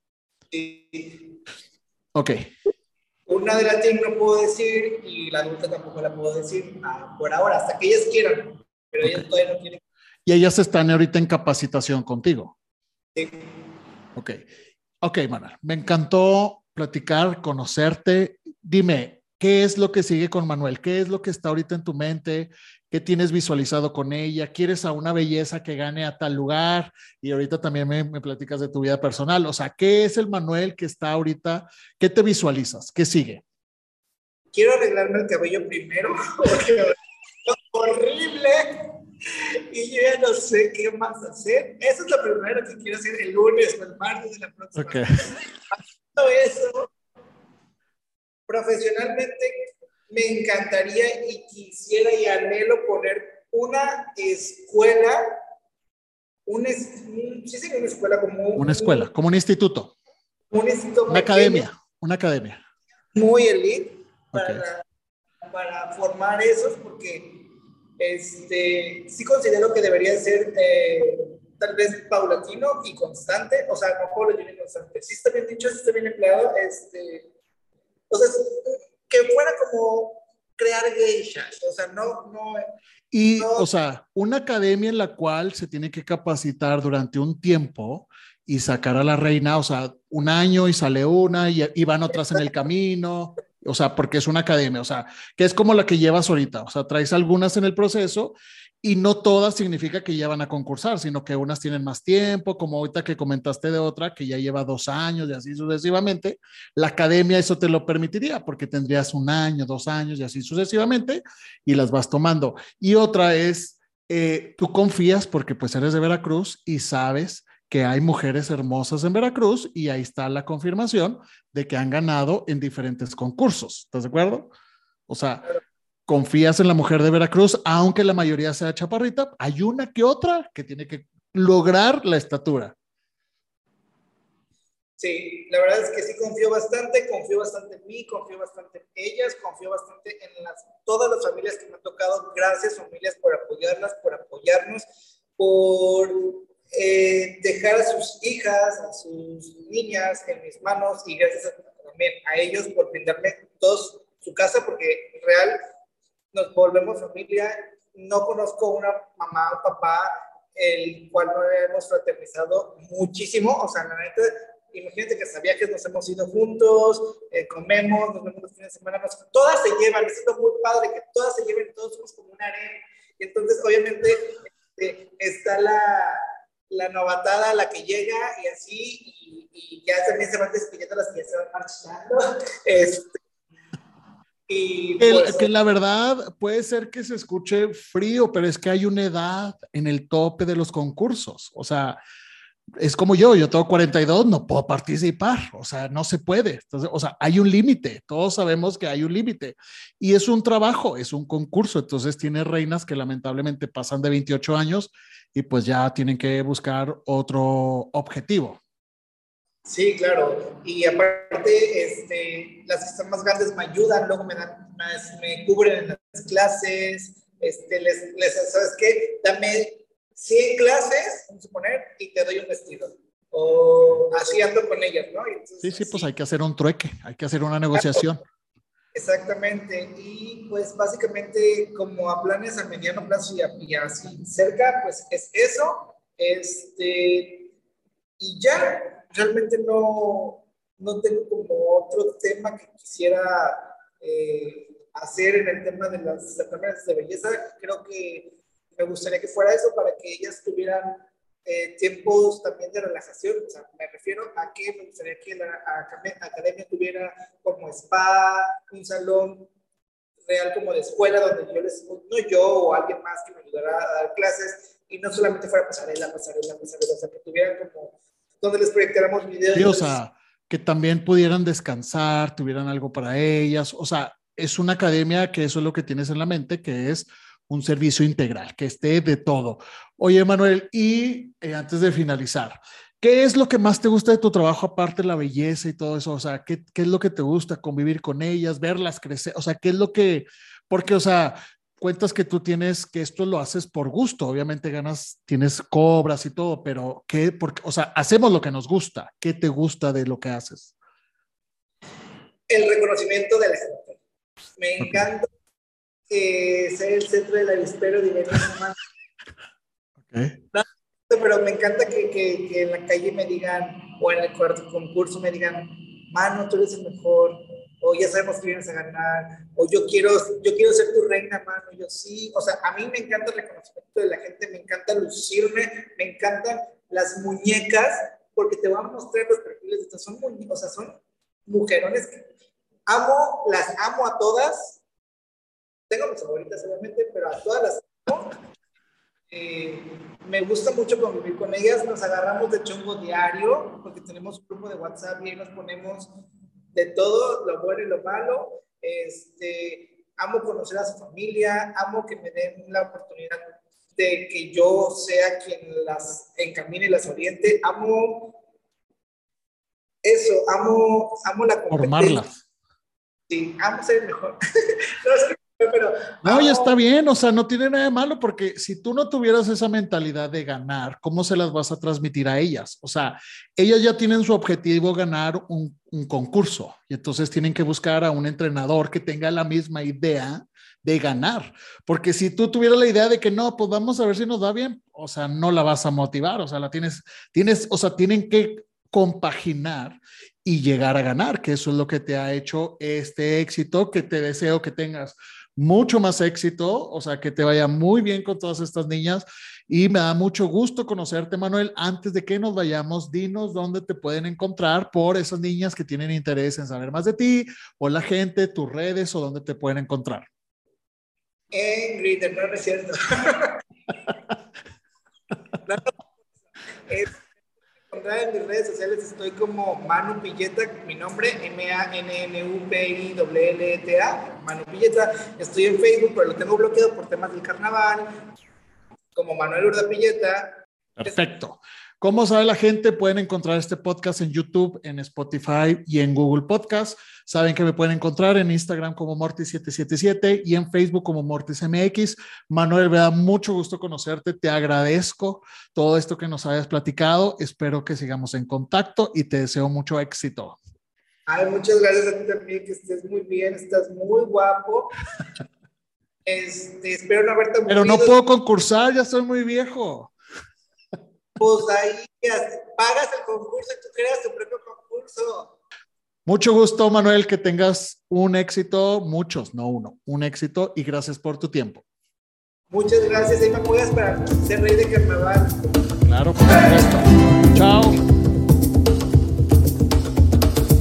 Sí. Ok. Una de las no puedo decir y la adulta tampoco la puedo decir ah, por ahora, hasta que ellas quieran, pero ellas todavía no quieren. Y ellas están ahorita en capacitación contigo. Sí. Ok. Ok, Manuel, me encantó platicar, conocerte. Dime, ¿qué es lo que sigue con Manuel? ¿Qué es lo que está ahorita en tu mente? ¿Qué tienes visualizado con ella? ¿Quieres a una belleza que gane a tal lugar? Y ahorita también me, platicas de tu vida personal. O sea, ¿qué es el Manuel que está ahorita? ¿Qué te visualizas? ¿Qué sigue? Quiero arreglarme el cabello primero, porque es horrible y yo ya no sé qué más hacer. Eso es lo primero que quiero hacer el lunes o el martes de la próxima. Okay. eso, profesionalmente me encantaría y quisiera y anhelo poner una escuela, un, sí sería una escuela como una escuela, como un instituto. Un instituto. Una academia, una academia. Muy elite para, para formar esos, porque este, sí considero que debería ser eh, tal vez paulatino y constante, o sea, no paulatino y constante. Si está bien dicho, si está bien empleado, este, o sea, que fuera como crear geishas, o sea, no, no. Y, o sea, una academia en la cual se tiene que capacitar durante un tiempo y sacar a la reina, o sea, un año y sale una y, y van otras en el camino, o sea, porque es una academia, o sea, que es como la que llevas ahorita, o sea, traes algunas en el proceso y no todas significa que ya van a concursar, sino que unas tienen más tiempo, como ahorita que comentaste de otra que ya lleva dos años y así sucesivamente. La academia eso te lo permitiría porque tendrías un año, dos años y así sucesivamente y las vas tomando. Y otra es, eh, tú confías porque pues eres de Veracruz y sabes que hay mujeres hermosas en Veracruz y ahí está la confirmación de que han ganado en diferentes concursos. ¿Estás de acuerdo? O sea, confías en la mujer de Veracruz, aunque la mayoría sea chaparrita, hay una que otra que tiene que lograr la estatura. Sí, la verdad es que sí confío bastante, confío bastante en mí, confío bastante en ellas, confío bastante en las, todas las familias que me han tocado. Gracias familias por apoyarlas, por apoyarnos, por eh, dejar a sus hijas, a sus niñas en mis manos y gracias también a ellos por brindarme todos su casa porque real nos volvemos familia. No conozco una mamá o papá el cual no hemos fraternizado muchísimo, o sea, la neta imagínate que hasta viajes nos hemos ido juntos, eh, comemos, nos vemos los fines de semana, todas se llevan, es muy padre que todas se lleven, todos somos como una arena. Y entonces, obviamente, este, está la, la novatada, la que llega y así, y, ya también se van despidiendo las que ya se van marchando. Este, y pues, que la verdad puede ser que se escuche frío, pero es que hay una edad en el tope de los concursos. O sea, es como yo, yo tengo 42, no puedo participar, o sea, no se puede. Entonces, o sea, hay un límite, todos sabemos que hay un límite y es un trabajo, es un concurso, entonces tiene reinas que lamentablemente pasan de 28 años y pues ya tienen que buscar otro objetivo. Sí, claro. Y aparte, este, las que están más grandes me ayudan, luego me, dan, me cubren en las clases, este, les, les, ¿sabes qué? Dame 100 clases, vamos a suponer, y te doy un vestido. O así ando con ellas, ¿no? sí, sí, pues hay que hacer un trueque, hay que hacer una negociación. Exactamente, y pues básicamente como a planes a mediano plazo y, a, así cerca, pues es eso, este, y ya, realmente no, no tengo como otro tema que quisiera eh, hacer en el tema de las certámenes de belleza, creo que me gustaría que fuera eso para que ellas tuvieran eh, tiempos también de relajación. O sea, me refiero a que me gustaría que la academia tuviera como spa, un salón real como de escuela donde yo les, no yo o alguien más que me ayudara a dar clases y no solamente fuera pasarela, pasarela, pasarela, o sea, que tuvieran como donde les proyectáramos videos. Sí, o sea, que también pudieran descansar, tuvieran algo para ellas, o sea, es una academia que eso es lo que tienes en la mente, que es un servicio integral, que esté de todo. Oye, Manuel, y eh, antes de finalizar, ¿qué es lo que más te gusta de tu trabajo aparte de la belleza y todo eso? O sea, ¿qué, ¿qué, es lo que te gusta? Convivir con ellas, verlas crecer, o sea, ¿qué es lo que, porque, o sea, cuentas que tú tienes, que esto lo haces por gusto, obviamente ganas, tienes cobras y todo, pero ¿qué? Porque, o sea, hacemos lo que nos gusta. ¿Qué te gusta de lo que haces? El reconocimiento de la gente. Me encanta ser el centro del avispero de okay. pero me encanta que, que, que, en la calle me digan, o en el cuarto concurso me digan, mano, tú eres el mejor, o ya sabemos que vienes a ganar, o yo quiero, yo quiero ser tu reina, mano, yo sí, o sea, a mí me encanta el reconocimiento de la gente, me encanta lucirme, me encantan las muñecas, porque te van a mostrar los perfiles de estas, son muñecas, o sea, son mujerones que amo, las amo a todas, tengo mis favoritas, obviamente, pero a todas las eh, me gusta mucho convivir con ellas. Nos agarramos de chongo diario, porque tenemos un grupo de WhatsApp y ahí nos ponemos de todo, lo bueno y lo malo. Este, amo conocer a su familia, amo que me den la oportunidad de que yo sea quien las encamine y las oriente. Amo eso, amo, amo la competencia. Formarlas. Sí, amo ser el mejor. no, ya está bien, o sea, no tiene nada de malo porque si tú no tuvieras esa mentalidad de ganar, ¿cómo se las vas a transmitir a ellas? O sea, ellas ya tienen su objetivo ganar un, un concurso y entonces tienen que buscar a un entrenador que tenga la misma idea de ganar, porque si tú tuvieras la idea de que no, pues vamos a ver si nos da bien, o sea, no la vas a motivar, o sea, la tienes, tienes, o sea, tienen que compaginar y llegar a ganar, que eso es lo que te ha hecho este éxito que te deseo que tengas mucho más éxito, o sea, que te vaya muy bien con todas estas niñas y me da mucho gusto conocerte, Manuel. Antes de que nos vayamos, dinos dónde te pueden encontrar por esas niñas que tienen interés en saber más de ti o la gente, tus redes o dónde te pueden encontrar. En Grindr, no, es cierto. en mis redes sociales. Estoy como Manu Pilleta, mi nombre, M-A-N-N-U-P-I-L-L-E-T-A, Manu Pilleta. Estoy en Facebook, pero lo tengo bloqueado por temas del carnaval, como Manuel Urda Pilleta. Perfecto. ¿Cómo sabe la gente? Pueden encontrar este podcast en YouTube, en Spotify y en Google Podcast. Saben que me pueden encontrar en Instagram como Mortis777 y en Facebook como MortisMX. Manuel, me da mucho gusto conocerte. Te agradezco todo esto que nos hayas platicado. Espero que sigamos en contacto y te deseo mucho éxito. Ay, muchas gracias a ti también, que estés muy bien, estás muy guapo. Este, espero no haberte Pero no puedo concursar, ya soy muy viejo pues ahí pagas el concurso y tú creas tu propio concurso. Mucho gusto, Manuel, que tengas un éxito, muchos, no uno, un éxito y gracias por tu tiempo. Muchas gracias, ahí me puedes para ser rey de carnaval. Claro, por supuesto.